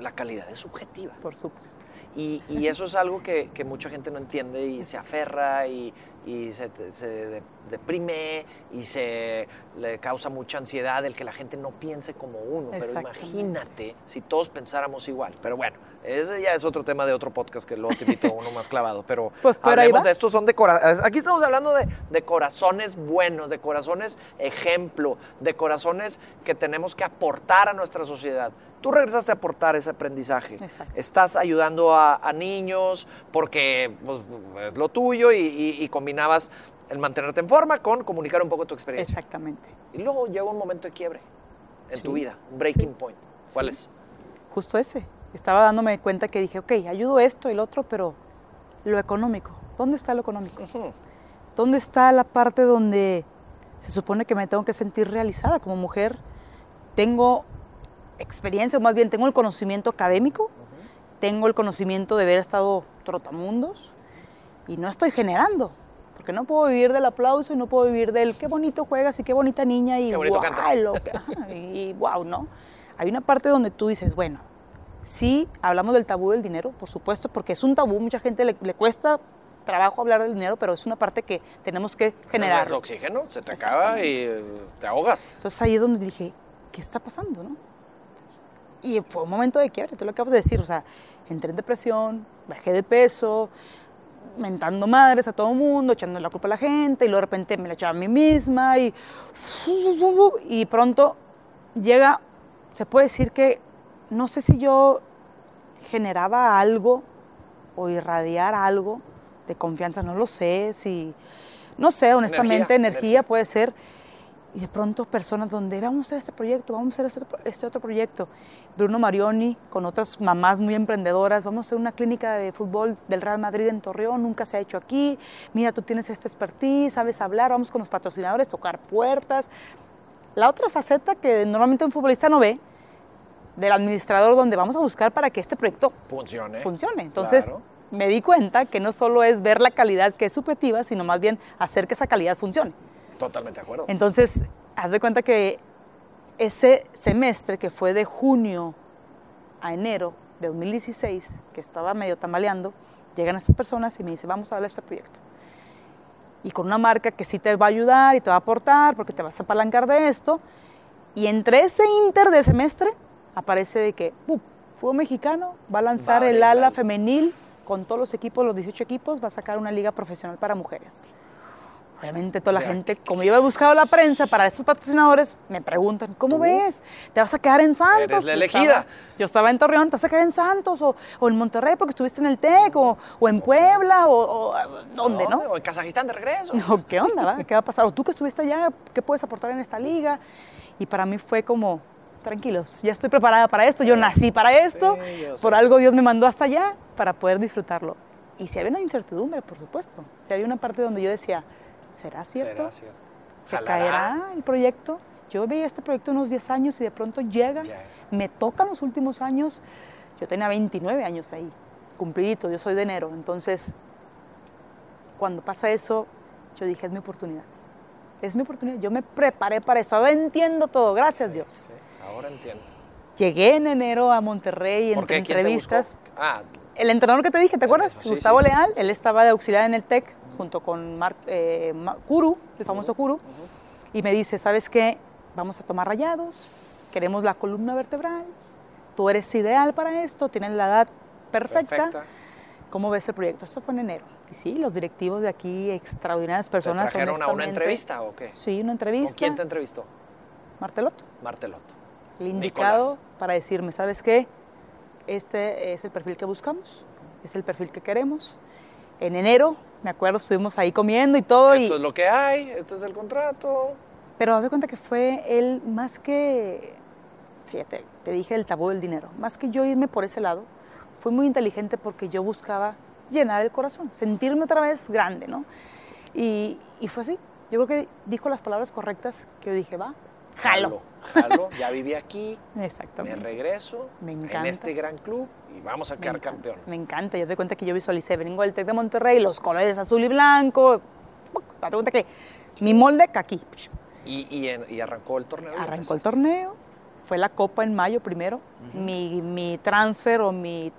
la calidad es subjetiva. Por supuesto. Y, y eso es algo que, que mucha gente no entiende y se aferra y, y se, se deprime y se le causa mucha ansiedad el que la gente no piense como uno. Pero imagínate si todos pensáramos igual. Pero bueno, ese ya es otro tema de otro podcast que luego te invito a uno más clavado. Pero, Pues, pero hablemos de estos son de corazones. Aquí estamos hablando de, de corazones buenos, de corazones ejemplo, de corazones que tenemos que aportar a nuestra sociedad. Tú regresaste a aportar ese aprendizaje. Exacto. Estás ayudando a, a niños porque pues, es lo tuyo y, y- y combinabas el mantenerte en forma con comunicar un poco tu experiencia. Exactamente. Y luego llega un momento de quiebre en Sí, tu vida, un breaking sí, point. ¿Cuál sí. es? Justo ese. Estaba dándome cuenta que dije, ok, ayudo esto y lo otro, pero lo económico. ¿Dónde está lo económico? ¿Dónde está la parte donde se supone que me tengo que sentir realizada como mujer? Tengo experiencia, o más bien tengo el conocimiento académico, tengo el conocimiento de haber estado trotamundos y no estoy generando. Porque no puedo vivir del aplauso y no puedo vivir del qué bonito juegas y qué bonita niña y Qué bonito cantas. lo que- y wow, ¿no? Hay una parte donde tú dices, bueno, sí, hablamos del tabú del dinero, por supuesto, porque es un tabú, mucha gente le, le cuesta trabajo hablar del dinero, pero es una parte que tenemos que generar. Es oxígeno, se te acaba y eh, te ahogas. Entonces ahí es donde dije, ¿qué está pasando, no? Y fue un momento de quiebre, tú lo acabas de decir, o sea, entré en depresión, bajé de peso, mentando madres a todo el mundo, echando la culpa a la gente, y luego de repente me la echaba a mí misma, y, y pronto llega, se puede decir que, no sé si yo generaba algo o irradiar algo de confianza, no lo sé, si no sé, honestamente, Energía, energía, puede ser. Y de pronto personas donde vamos a hacer este proyecto, vamos a hacer este otro, este otro proyecto. Bruno Marioni con otras mamás muy emprendedoras, vamos a hacer una clínica de fútbol del Real Madrid en Torreón, nunca se ha hecho aquí. Mira, tú tienes esta expertise, sabes hablar, vamos con los patrocinadores, tocar puertas. La otra faceta que normalmente un futbolista no ve, del administrador, donde vamos a buscar para que este proyecto Funcione. funcione. Entonces, Claro. me di cuenta que no solo es ver la calidad que es subjetiva, sino más bien hacer que esa calidad funcione. Totalmente de acuerdo. Entonces, haz de cuenta que ese semestre que fue de junio a enero de 2016, que estaba medio tambaleando, llegan estas personas y me dicen, vamos a darle este proyecto. Y con una marca que sí te va a ayudar y te va a aportar porque te vas a apalancar de esto. Y entre ese inter de semestre aparece de que ¡pum! Fútbol Mexicano va a lanzar el ala la- femenil con todos los equipos, los 18 equipos, va a sacar una liga profesional para mujeres. Obviamente toda la gente, como yo he buscado la prensa para estos patrocinadores, me preguntan, ¿cómo ¿Tú? ves? ¿Te vas a quedar en Santos? Eres la Yo elegida. estaba- yo estaba en Torreón, ¿te vas a quedar en Santos? O, o en Monterrey porque estuviste en el TEC, o, o en Puebla, o, o ¿dónde, no? O en Kazajistán de regreso. O, ¿Qué onda, va? ¿Qué va a pasar? O tú que estuviste allá, ¿qué puedes aportar en esta liga? Y para mí fue como, tranquilos, ya estoy preparada para esto, yo nací para esto, Sí, yo por algo Dios me mandó hasta allá para poder disfrutarlo. Y si había una incertidumbre, por supuesto. Si había una parte donde yo decía, ¿será cierto? Será cierto. ¿Se Jalará. caerá el proyecto? Yo veía este proyecto unos 10 años y de pronto llega, me tocan los últimos años. Yo tenía 29 años ahí, cumplidito, yo soy de enero. Entonces, cuando pasa eso, yo dije, es mi oportunidad. Es mi oportunidad. Yo me preparé para eso. Ahora entiendo todo, gracias Dios. Sí, ahora entiendo. Llegué en enero a Monterrey ¿Por entre entrevistas. Ah, El entrenador que te dije, ¿te acuerdas? Sí, Gustavo. Leal, él estaba de auxiliar en el TEC junto con Mar, eh, Kuru, el famoso Kuru, y me dice, ¿sabes qué? Vamos a tomar rayados, queremos la columna vertebral, tú eres ideal para esto, tienes la edad perfecta, perfecta. ¿cómo ves el proyecto? Esto fue en enero. Y sí, los directivos de aquí, extraordinarias ¿Te personas, trajeron a una entrevista o qué? Sí, una ¿Con entrevista. quién te entrevistó? Martelotto. Martelotto. el indicado Nicolás. para decirme, ¿sabes qué? Este es el perfil que buscamos, es el perfil que queremos. En enero, me acuerdo, estuvimos ahí comiendo y todo, y, Esto es lo que hay, este es el contrato. pero haz de cuenta que fue él más que, fíjate, te dije el tabú del dinero, más que yo irme por ese lado, fue muy inteligente porque yo buscaba llenar el corazón, sentirme otra vez grande, ¿no? Y, y fue así. Yo creo que dijo las palabras correctas que yo dije, va, jalo. Jalo, ya viví aquí, me Exactamente. regreso Me en encanta. este gran club y vamos a Me quedar encanta, campeones. Me encanta, ya te cuenta que yo visualicé, vengo del TEC de Monterrey, los colores azul y blanco, date cuenta que mi molde aquí, Y, y, en- y arrancó el torneo. arrancó el torneo, fue la copa en mayo primero, mi, mi transfer o mi,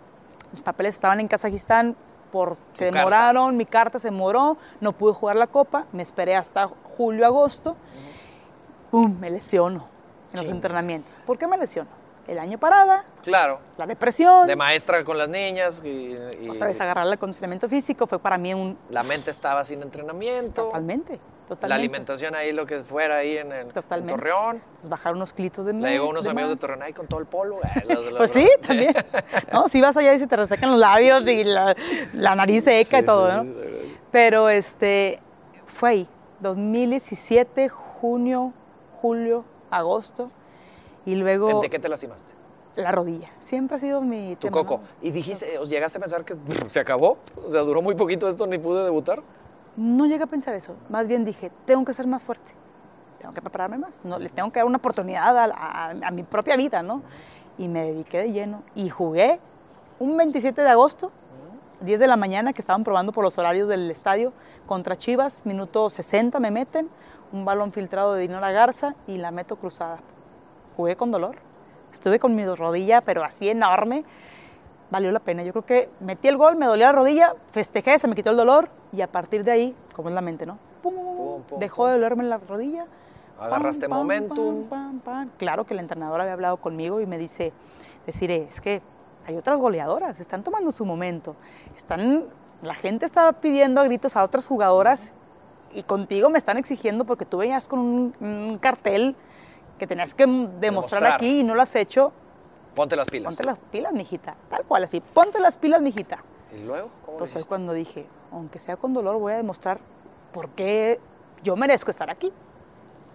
mis papeles estaban en Kazajistán, por, se carta. demoraron, mi carta se demoró, no pude jugar la copa, me esperé hasta julio, agosto, ¡pum!, me lesiono en los entrenamientos. ¿Por qué me lesiono? El año parada, Claro, la depresión, de maestra con las niñas y, y otra vez agarrar el acondicionamiento físico fue para mí un... la mente estaba sin entrenamiento. Totalmente, totalmente. La alimentación ahí, lo que fuera ahí en, el, en Totalmente. Torreón. Pues bajar unos clitos de Le más. llegó unos amigos de. Torreón ahí con todo el polvo. eh, los Pues sí, también. No, si vas allá y se te resecan los labios y la, la nariz seca Sí, y todo, sí, ¿no? sí. Pero este, fue ahí, 2017, junio, julio, agosto, y luego ¿De qué te lastimaste? la rodilla. Siempre ha sido mi Tu tema, coco. ¿no? ¿Y dijiste, os llegaste a pensar que se acabó? O sea, duró muy poquito esto, ni pude debutar. No llegué a pensar eso. Más bien dije, tengo que ser más fuerte. Tengo que prepararme más. No, le tengo que dar una oportunidad a, a- a mi propia vida, ¿no? Y me dediqué de lleno. Y jugué un 27 de agosto, 10 de la mañana, que estaban probando por los horarios del estadio, contra Chivas, minuto 60 me meten, un balón filtrado de Dinora Garza y la meto cruzada. Jugué con dolor. Estuve con mi rodilla, pero así enorme. Valió la pena. Yo creo que metí el gol, me dolía la rodilla, festejé, se me quitó el dolor y a partir de ahí, como es la mente, ¿no? Pum, Pum, pum, dejó pum. de dolerme la rodilla. Agarraste pam, pam, momentum. pam, pam, pam. Claro que el entrenador había hablado conmigo y me dice, decir, es que hay otras goleadoras, están tomando su momento. Están, la gente estaba pidiendo a gritos a otras jugadoras y contigo me están exigiendo porque tú venías con un, un cartel que tenías que demostrar, Demostrar. aquí y no lo has hecho. Ponte las pilas. Ponte las pilas, mijita. Tal cual, así. Ponte las pilas, mijita. ¿Y luego? ¿Cómo Pues lo ahí hiciste? cuando dije, aunque sea con dolor, voy a demostrar porque yo merezco estar aquí.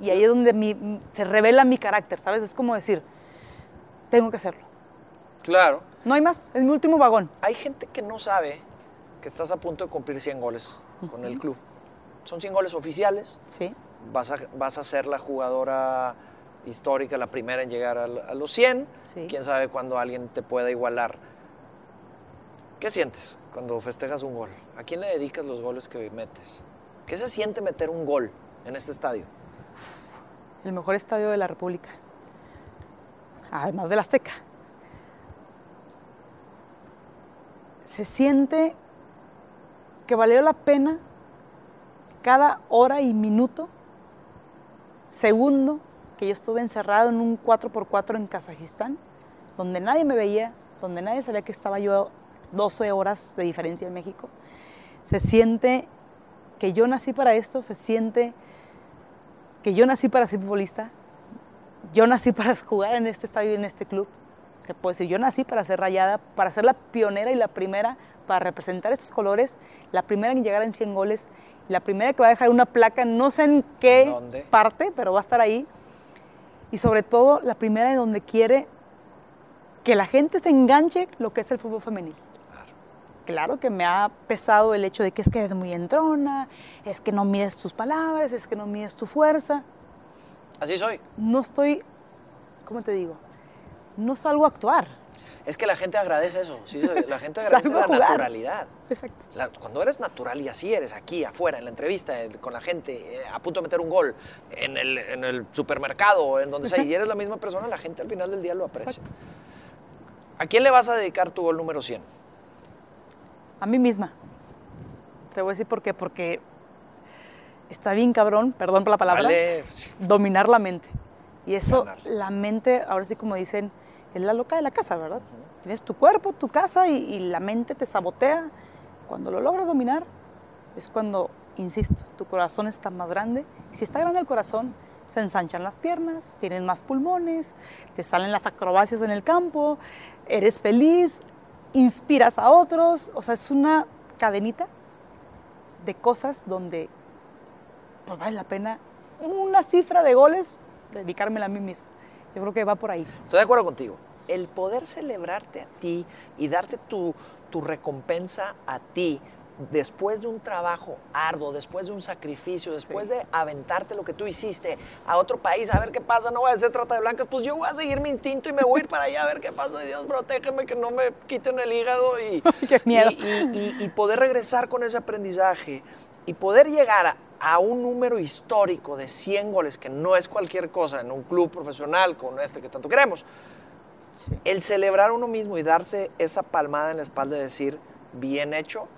Y ahí es donde mi- se revela mi carácter, ¿sabes? Es como decir, tengo que hacerlo. Claro. No hay más, es mi último vagón. Hay gente que no sabe que estás a punto de cumplir 100 goles con el club. Son 100 goles oficiales. Sí. Vas a, vas a ser la jugadora histórica, la primera en llegar a, los 100. Sí. Quién sabe cuándo alguien te pueda igualar. ¿Qué sientes cuando festejas un gol? ¿A quién le dedicas los goles que metes? ¿Qué se siente meter un gol en este estadio? El mejor estadio de la República. Además del Azteca. Se siente que valió la pena cada hora y minuto, segundo, que yo estuve encerrado en un 4x4 en Kazajistán, donde nadie me veía, donde nadie sabía que estaba yo 12 horas de diferencia en México. Se siente que yo nací para esto, se siente que yo nací para ser futbolista, yo nací para jugar en este estadio y en este club. Te puedo decir, yo nací para ser rayada, para ser la pionera y la primera para representar estos colores, la primera en llegar en 100 goles, la primera que va a dejar una placa, no sé en qué ¿Dónde? parte, pero va a estar ahí. Y sobre todo, la primera en donde quiere que la gente se enganche lo que es el fútbol femenil. Claro. Claro que me ha pesado el hecho de que es que eres muy entrona, es que no mides tus palabras, es que no mides tu fuerza. Así soy. No estoy, ¿cómo te digo? No salgo a actuar. Es que la gente agradece eso. sí, la gente agradece la jugar. naturalidad. Exacto. La- cuando eres natural y así eres aquí afuera en la entrevista eh, con la gente eh, a punto de meter un gol en el, en el supermercado en donde sea y eres la misma persona la gente al final del día lo aprecia Exacto. ¿a quién le vas a dedicar tu gol número 100? A mí misma. Te voy a decir por qué. Porque está bien cabrón, perdón por la palabra, Vale. dominar la mente. Y eso, Ganar. la mente, ahora sí como dicen, es la loca de la casa, ¿verdad? Tienes tu cuerpo, tu casa y, la mente te sabotea. Cuando lo logras dominar, es cuando, insisto, tu corazón está más grande. Si está grande el corazón, se ensanchan las piernas, tienes más pulmones, te salen las acrobacias en el campo, eres feliz, inspiras a otros. O sea, es una cadenita de cosas donde pues vale la pena una cifra de goles dedicármela a mí misma. Yo creo que va por ahí. estoy de acuerdo contigo el poder celebrarte a ti y darte tu, tu recompensa a ti después de un trabajo arduo, después de un sacrificio, después de aventarte lo que tú hiciste a otro país a ver qué pasa, no voy a hacer trata de blancas, pues yo voy a seguir mi instinto y me voy a ir para allá a ver qué pasa. Dios, protégeme que no me quiten el hígado y, Qué miedo. y, y- y- y poder regresar con ese aprendizaje y poder llegar a, a un número histórico de 100 goles, que no es cualquier cosa en un club profesional con este que tanto queremos el celebrar uno mismo y darse esa palmada en la espalda y decir, bien hecho,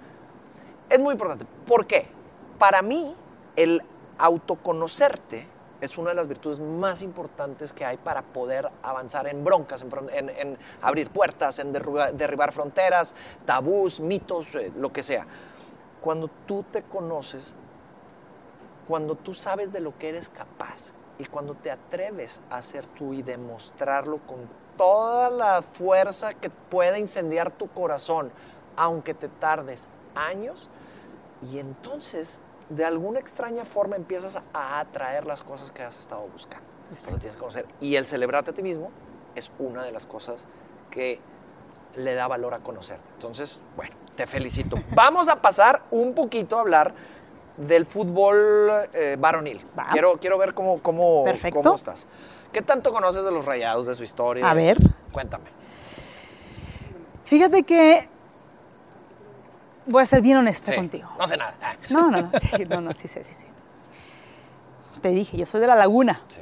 es muy importante. ¿Por qué? Para mí, el autoconocerte es una de las virtudes más importantes que hay para poder avanzar en broncas, en, abrir puertas, en derribar fronteras, tabús, mitos, eh, lo que sea. Cuando tú te conoces, cuando tú sabes de lo que eres capaz y cuando te atreves a ser tú y demostrarlo con toda la fuerza que pueda incendiar tu corazón, aunque te tardes años, y entonces de alguna extraña forma empiezas a atraer las cosas que has estado buscando. Lo tienes que conocer. Y el celebrarte a ti mismo es una de las cosas que le da valor a conocerte. Entonces, bueno, te felicito. Vamos a pasar un poquito a hablar del fútbol eh, varonil. Va. Quiero, quiero ver cómo, cómo, Perfecto. cómo estás. ¿Qué tanto conoces de los rayados, de su historia? A ver. Cuéntame. Fíjate que voy a ser bien honesta Sí, contigo. No sé nada. Ah, No, no, no, sí, no, no, sí, sí, sí, sí. Te dije, yo soy de la laguna. Sí.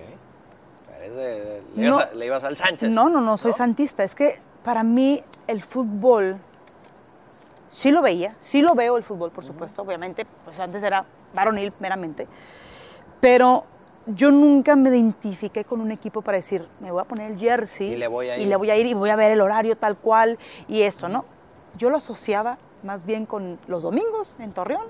Eres de- le, ibas No. a- le ibas al Sánchez. No, no, no, soy santista. Es que para mí el fútbol, sí lo veía, sí lo veo el fútbol, por supuesto, obviamente, pues antes era varonil meramente, pero yo nunca me identifiqué con un equipo para decir, me voy a poner el jersey Y le voy a y ir. le voy a ir y voy a ver el horario tal cual y esto, ¿no? Yo lo asociaba más bien con los domingos en Torreón,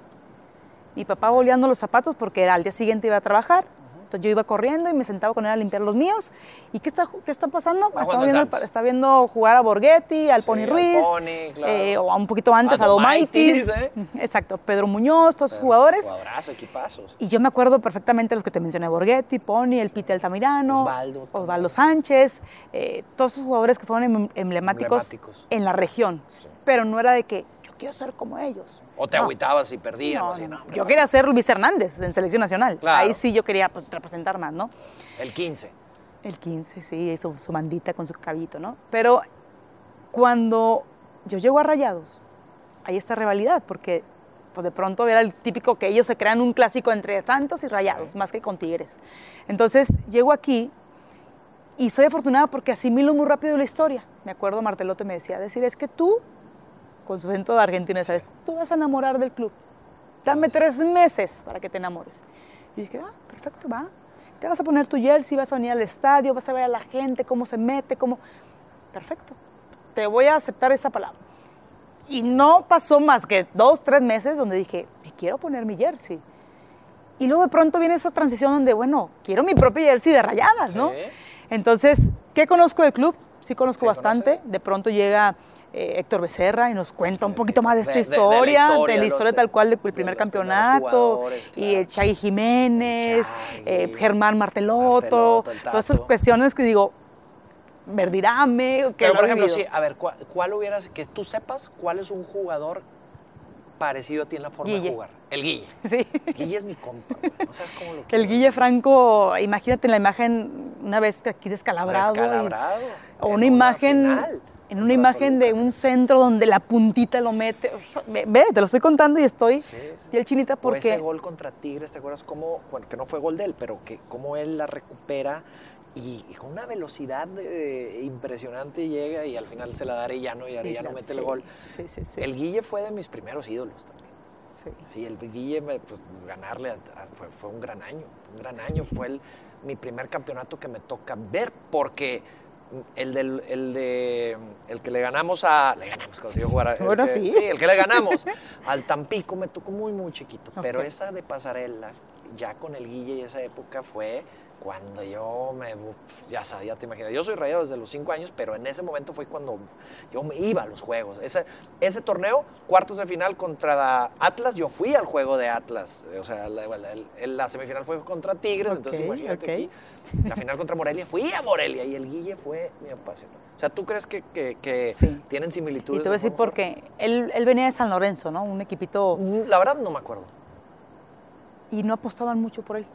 mi papá boleando los zapatos porque era al día siguiente iba a trabajar Entonces yo iba corriendo y me sentaba con él a limpiar los míos. ¿Y qué está, qué está pasando? Ah, viendo, el- está viendo jugar a Borghetti, al Sí, Pony al Ruiz, Pony, claro. eh, o un poquito antes A a Domaitis. ¿eh? Exacto, Pedro Muñoz, todos esos jugadores. Equipazos. Y yo me acuerdo perfectamente los que te mencioné, Borghetti, Pony, el Pite Altamirano, Osvaldo. Osvaldo Sánchez, eh, todos esos jugadores que fueron em- emblemáticos, Emblemáticos. en la región. Sí. Pero no era de que quiero ser como ellos. O te No. agüitabas y perdían. No, no, Yo quería ser Luis Hernández en selección nacional. Claro. Ahí sí yo quería pues, representar más, ¿no? El 15. El 15, sí, su, su mandita con su cabito, ¿no? Pero cuando yo llego a Rayados, hay esta rivalidad, porque pues de pronto era el típico que ellos se crean un clásico entre Santos y Rayados, más que con Tigres. Entonces llego aquí y soy afortunada porque asimilo muy rápido la historia. Me acuerdo Martelote me decía, decir, es que tú, con su acento de argentino, ¿sabes? Tú vas a enamorar del club. Dame tres meses para que te enamores. Y dije, ah, perfecto, va. Te vas a poner tu jersey, vas a venir al estadio, vas a ver a la gente, cómo se mete, cómo... Perfecto. Te voy a aceptar esa palabra. Y no pasó más que dos, tres meses donde dije, me quiero poner mi jersey. Y luego de pronto viene esa transición donde, bueno, quiero mi propio jersey de rayadas, ¿no? Sí. Entonces, ¿qué conozco del club? Sí conozco Sí, bastante. conoces. De pronto llega eh, Héctor Becerra y nos cuenta un poquito más de esta De- de- de la historia, de la historia, los- tal cual del de primer campeonato, y el Chagui Jiménez, Chagui, eh, Germán Marteloto, Marteloto, el todas esas cuestiones que digo, Verdirame, que Pero, por ejemplo, vivido. sí, a ver, ¿cuál, cuál hubieras, que tú sepas cuál es un jugador parecido a ti en la forma de jugar? El Guille. Sí. Guille es mi compa, güey. No sabes cómo lo El quiero. Guille Franco, imagínate la imagen, una vez aquí descalabrado. y- Descalabrado. o una imagen, final en una imagen de un centro donde la puntita lo mete. Ve, ve, te lo estoy contando y estoy Sí, sí. piel chinita O porque... ese gol contra Tigres, ¿te acuerdas cómo, que no fue gol de él, pero que cómo él la recupera y, y con una velocidad de- impresionante llega y al final se la da Arellano y Arellano mete el Sí, gol. Sí, sí, sí. El Guille fue de mis primeros ídolos también. sí. Sí, el Guille, pues, ganarle a- a- fue, fue un gran año, un gran año. Fue el, mi primer campeonato que me toca ver, porque el, del, el, de, el que le ganamos a... Le ganamos, cuando yo jugara. Bueno, que- sí. el que le ganamos al Tampico me tocó muy, muy chiquito. Pero esa de pasarela, ya con el Guille y esa época fue cuando yo me... Ya sabía, te imaginas. Yo soy rayado desde los cinco años, pero en ese momento fue cuando yo me iba a los juegos. Ese, ese torneo, cuartos de final contra Atlas, yo fui al juego de Atlas. O sea, la, la- el- la semifinal fue contra Tigres, entonces imagínate aquí. La final contra Morelia, fui a Morelia y el Guille fue mi apasionado. O sea, ¿tú crees que, que- que Sí. tienen similitudes? Y te voy a de decir porque él, él venía de San Lorenzo, ¿no? Un equipito... jugar? La verdad no me acuerdo. Y no apostaban mucho por él.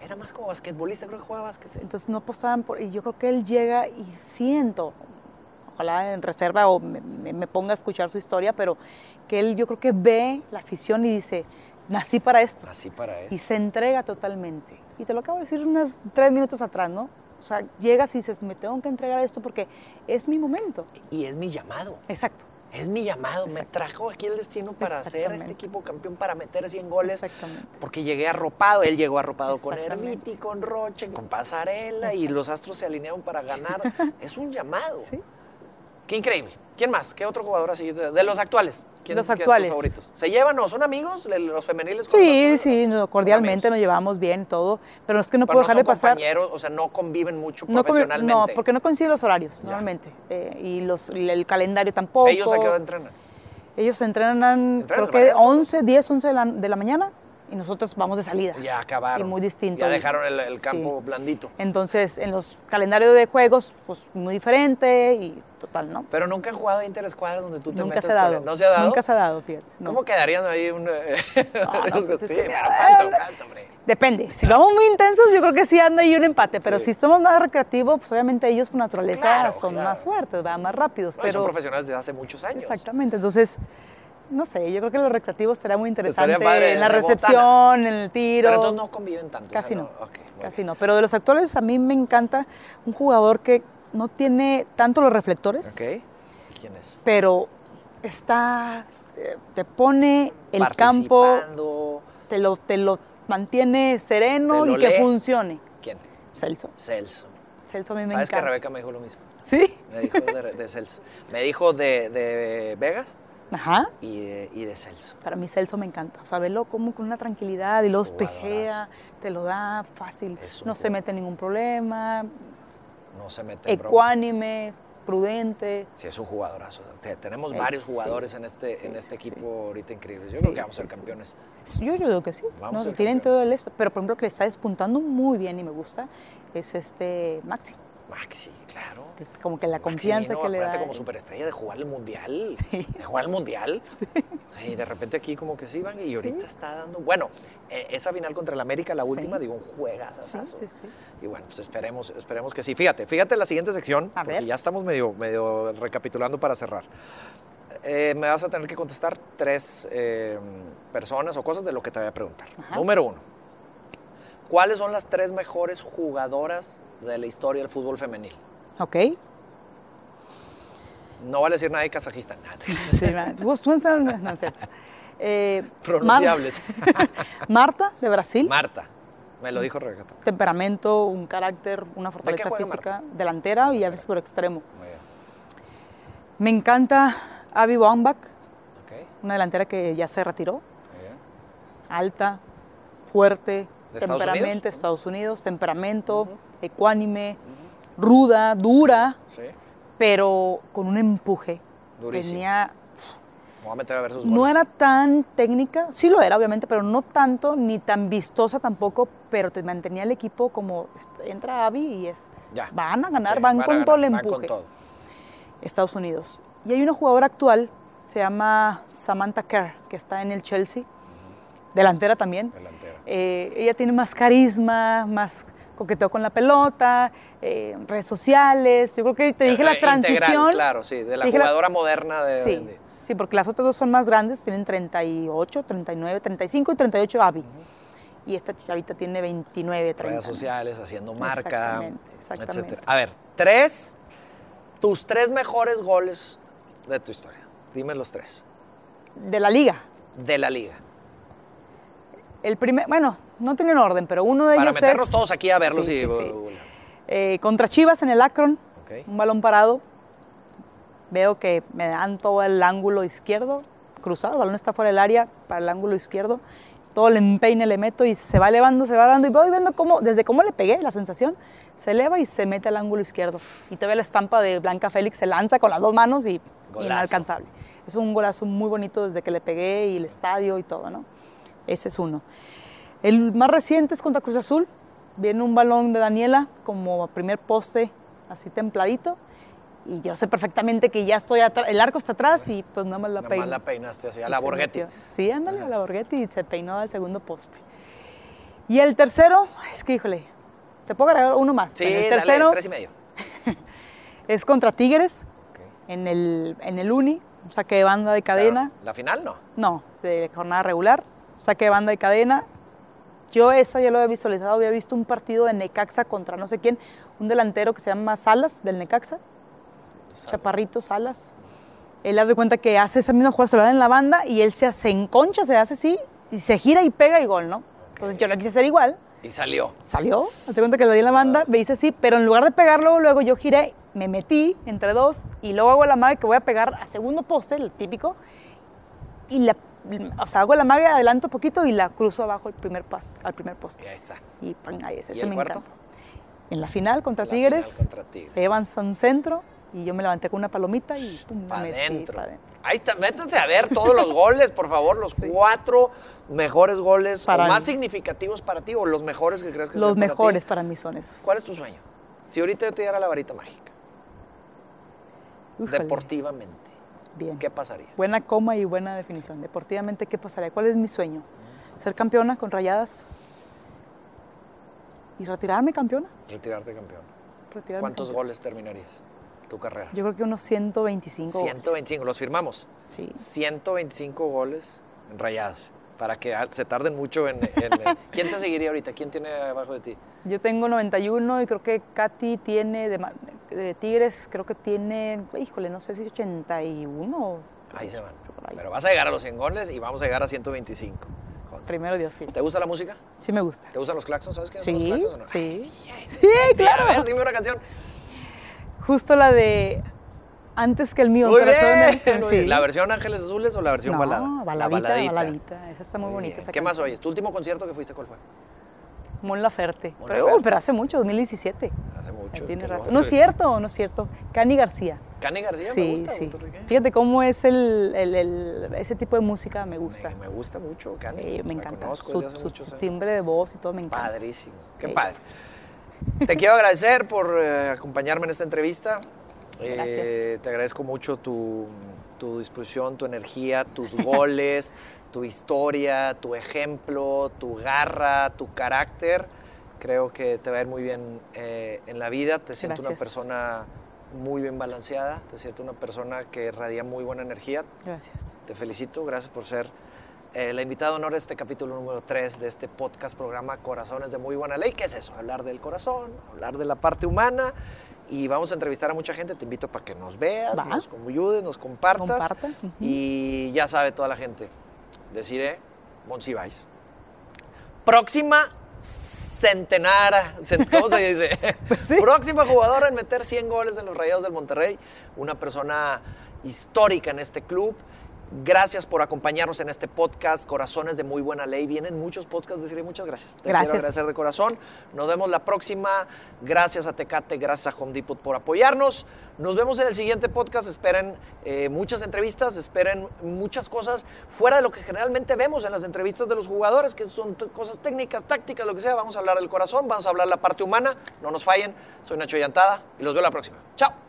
Era más como basquetbolista, creo que jugaba básquet. Entonces no apostaban por... Y yo creo que él llega y siento, ojalá en reserva o me, me- me ponga a escuchar su historia, pero que él yo creo que ve la afición y dice, nací para esto. Así para eso. y se entrega totalmente. Y te lo acabo de decir unos tres minutos atrás, ¿no? O sea, llegas y dices, me tengo que entregar a esto porque es mi momento. Y es mi llamado. Exacto. Es mi llamado. Me trajo aquí el destino para hacer este equipo campeón, para meter 100 goles. Exactamente. Porque llegué arropado, él llegó arropado con. Erviti, con Roche, con Pasarela y los astros se alinearon para ganar. es un llamado. Sí. Qué increíble. ¿Quién más? ¿Qué otro jugador así? De, de los actuales. ¿Quién Los quién tus actuales. favoritos? ¿Se llevan o son amigos los femeniles? Sí, los- sí, no, cordialmente nos llevamos bien y todo, pero es que no Pero puedo dejar son de pasar. compañeros, o sea, no conviven mucho No, profesionalmente. no, porque no coinciden los horarios, Ya. normalmente. eh, y los, el calendario tampoco. ¿Ellos a qué hora entrenan? Ellos entrenan, ¿Entrenan creo que manera? 11, 10, 11 de la, de la mañana y nosotros vamos de salida. Ya acabaron. Y muy distinto. Ya dejaron el, el sí. campo blandito. Entonces, en los calendarios de juegos, pues muy diferente y total, ¿no? Pero nunca han jugado interescuadras donde tú te Nunca metas se ha con dado. ¿No se ha dado? Nunca se ha dado, fíjate. no. ¿Cómo quedarían ahí un... eh, no, pues es que hombre. Depende. Si vamos muy intensos, yo creo que sí anda ahí un empate. Pero Sí. si estamos más recreativos, pues obviamente ellos por naturaleza Claro, son claro. más fuertes, ¿verdad? más rápidos. No, pero son profesionales desde hace muchos años. Exactamente. Entonces, no sé, yo creo que los recreativos estaría muy interesante. Padre, en la recepción, en el tiro. Pero entonces no conviven tanto. o sea, Casi no. Ok, muy Casi no. Pero de los actuales, a mí me encanta un jugador que no tiene tanto los reflectores, Ok. ¿Quién es? pero está. eh, Te pone el campo, te lo, te lo mantiene sereno lo y que funcione. ¿Quién? Celso. Celso. Celso a mí me ¿Sabes que encanta. Rebeca me dijo lo mismo? ¿Sí? Me dijo de, de Celso. Me dijo de, de Vegas Ajá. y de, y de Celso. Para mí Celso me encanta. O sea, verlo como con una tranquilidad y Jugadorazo. espejea, te lo da fácil. No se mete en ningún problema, No se mete ecuánime, prudente. Sí, es un jugadorazo. Te- tenemos varios sí, jugadores en este, sí, en este sí, equipo ahorita increíbles. Yo creo que vamos a ser campeones. Yo, yo digo que sí. Vamos ¿no? a ser Tienen campeones. todo el esto. Pero, por ejemplo, que le está despuntando muy bien y me gusta es este Maxi. Maxi, claro. que es Como que la confianza que le da. como superestrella de jugar el mundial. Sí. De jugar el mundial. Y de repente aquí como que sí van y ahorita está dando. Bueno, eh, esa final contra el América, la Sí. última, digo, un juegazo. Sí, sí, sí. Y bueno, pues esperemos, esperemos que sí. Fíjate, fíjate la siguiente sección, A porque ver. ya estamos medio, medio recapitulando para cerrar. Eh, me vas a tener que contestar tres eh, personas o cosas de lo que te voy a preguntar. Ajá. Número uno, ¿cuáles son las tres mejores jugadoras de la historia del fútbol femenil? Ok. No vale decir nada de Kazajistán. nada. Sí, no. Eh, Mar- Pronunciables. Marta, de Brasil. Marta, me lo dijo Rebeca. temperamento, un carácter, una fortaleza física, delantera y a veces por extremo. Muy bien. Me encanta Abby Wambach, Ok, una delantera que ya se retiró, muy bien. alta, fuerte, ¿De Estados temperamento, Unidos? Estados Unidos, temperamento, ecuánime, ruda, dura, Sí, pero con un empuje. Durísimo. Tenía, me voy a meter a ver sus no era tan técnica, sí lo era obviamente, pero no tanto, ni tan vistosa tampoco, pero te mantenía el equipo como, entra Abby y es, Ya. van a ganar, Sí, van, con ganar, todo el van empuje. con todo. Estados Unidos. Y hay una jugadora actual, se llama Samantha Kerr, que está en el Chelsea, delantera también. Delantera. Eh, ella tiene más carisma, más coqueteo con la pelota, eh, redes sociales. Yo creo que te dije la eh, integral, transición. claro, sí, de la jugadora moderna de Sí, sí, porque las otras dos son más grandes, tienen 38, 39, 35 y 38 Abby. Y esta chavita tiene 29, 30. redes sociales, haciendo marca, Exactamente, exactamente. etcétera. A ver, tres, tus tres mejores goles de tu historia. Dime los tres. De la liga. De la liga. El primer, bueno, no tienen orden, pero uno de Para ellos meternos es... todos aquí a verlos Sí, y... sí, sí. Eh, contra Chivas en el Akron, Ok. un balón parado. Veo que me dan todo el ángulo izquierdo, cruzado, el balón está fuera del área, para el ángulo izquierdo. Todo el empeine le meto y se va elevando, se va elevando. Y voy viendo cómo, desde cómo le pegué, la sensación, se eleva y se mete al ángulo izquierdo. Y te ve la estampa de Blanca Félix, se lanza con las dos manos y Golazo. inalcanzable. Es un golazo muy bonito desde que le pegué y el estadio y todo, ¿no? Ese es uno. El más reciente es contra Cruz Azul. Viene un balón de Daniela como primer poste, así templadito. Y yo sé perfectamente que ya estoy atrás, el arco está atrás y pues nada más la Nada peino. más la peinaste así, a la Borghetti. metió. Sí, ándale, a la Borghetti y se peinó al segundo poste. Y el tercero, es que híjole, te puedo agregar uno más. Sí, el dale, tercero tres y medio. es contra Tigres en el, en el Uni, un saque de banda de cadena. Claro. ¿La final no? No, de jornada regular, saque de banda de cadena. Yo esa ya lo había visualizado, había visto un partido de Necaxa contra no sé quién, un delantero que se llama Salas del Necaxa, Chaparrito Salas. Él hace cuenta que hace esa misma jugada, se la da en la banda y él se, se enconcha, se hace así y se gira y pega y gol, ¿no? Entonces yo lo quise hacer igual, Y salió. salió, te cuenta que le di en la banda, me hice así, pero en lugar de pegarlo, luego yo giré, me metí entre dos y luego hago la magia que voy a pegar a segundo poste, el típico, y la, o sea, hago la magia, adelanto poquito y la cruzo abajo al primer, pas- al primer poste. ahí está. Y pan, ahí ese, ¿Y ese me cuarto? encanta. En la final contra La Tigres, final contra Tigres. Evans un centro y yo me levanté con una palomita y pum, me metí pa'. Ahí está, métanse a ver todos los goles, por favor, los cuatro mejores goles Para o más mí. significativos para ti o los mejores que crees que Los para ti. mejores para mí son esos. ¿Cuál es tu sueño? Si ahorita yo te diera la varita mágica, deportivamente, Bien. ¿qué pasaría? Buena coma y buena definición. Deportivamente, ¿qué pasaría? ¿Cuál es mi sueño? Ser campeona con rayadas y retirarme campeona. Retirarte campeón. Retirarme ¿Cuántos campeona. goles terminarías tu carrera? Yo creo que unos 125. goles. 125, los firmamos. Sí. 125 goles en rayadas. Para que se tarden mucho en, en- en- ¿Quién te seguiría ahorita? ¿Quién tiene abajo de ti? Yo tengo 91 y creo que Katy tiene de, Tigres, creo que tiene, híjole, no sé si es 81 o Ahí se van. Pero vas a llegar a los 100 goles y vamos a llegar a 125. Conste. Primero Dios, sí. ¿Te gusta la música? Sí me gusta. ¿Te gustan los claxons? ¿Sabes qué los Sí, claxons o no? sí. Ay, Sí, sí, claro. A ver, dime una canción. Justo la de antes que el mío. Muy Corazones, bien. sí. ¿La versión Ángeles Azules o la versión no, balada? baladita, la baladita. Esa está muy, Muy bonita. esa ¿Qué más oyes? ¿Tu último concierto que fuiste cuál fue? Mon Laferte. Mon Pero, Laferte. pero hace mucho, 2017. Hace mucho. Tiene rato. No es cierto, no es cierto. Cani García. Cani García sí, me gusta. sí. Fíjate cómo es el, el- el- ese tipo de música, me gusta. Me, me gusta mucho, Cani. Sí, me encanta. conozco Su, timbre de voz y todo me encanta. Padrísimo. Qué Sí. padre. Te quiero agradecer por eh, acompañarme en esta entrevista. Eh, Gracias. te agradezco mucho tu, tu disposición, tu energía, tus goles, tu historia, tu ejemplo, tu garra, tu carácter. Creo que te va a ir muy bien eh, en la vida. Te siento una Gracias. persona muy bien balanceada. Te siento una persona que irradia muy buena energía. Gracias. Te felicito, gracias por ser eh, la invitada de honor de este capítulo número 3 de este podcast programa Corazones de Muy Buena Ley. ¿Qué es eso? Hablar del corazón, hablar de la parte humana. Y vamos a entrevistar a mucha gente. Te invito para que nos veas, Va. nos ayudes, nos compartas. Comparta. Y ya sabe toda la gente. Deciré Monsiváis. Próxima centenara. cent- ¿Cómo se dice? Pues sí. Próxima jugadora en meter 100 goles en los Rayados del Monterrey. Una persona histórica en este club. Gracias por acompañarnos en este podcast, Corazones de Muy Buena Ley. Vienen muchos podcasts, decirle muchas gracias. Te Gracias. quiero agradecer de corazón. Nos vemos la próxima. Gracias a Tecate, gracias a Home Depot por apoyarnos. Nos vemos en el siguiente podcast. Esperen eh, muchas entrevistas, esperen muchas cosas fuera de lo que generalmente vemos en las entrevistas de los jugadores, que son cosas técnicas, tácticas, lo que sea. Vamos a hablar del corazón, vamos a hablar la parte humana. No nos fallen. Soy Nacho Llantada y los veo la próxima. Chao.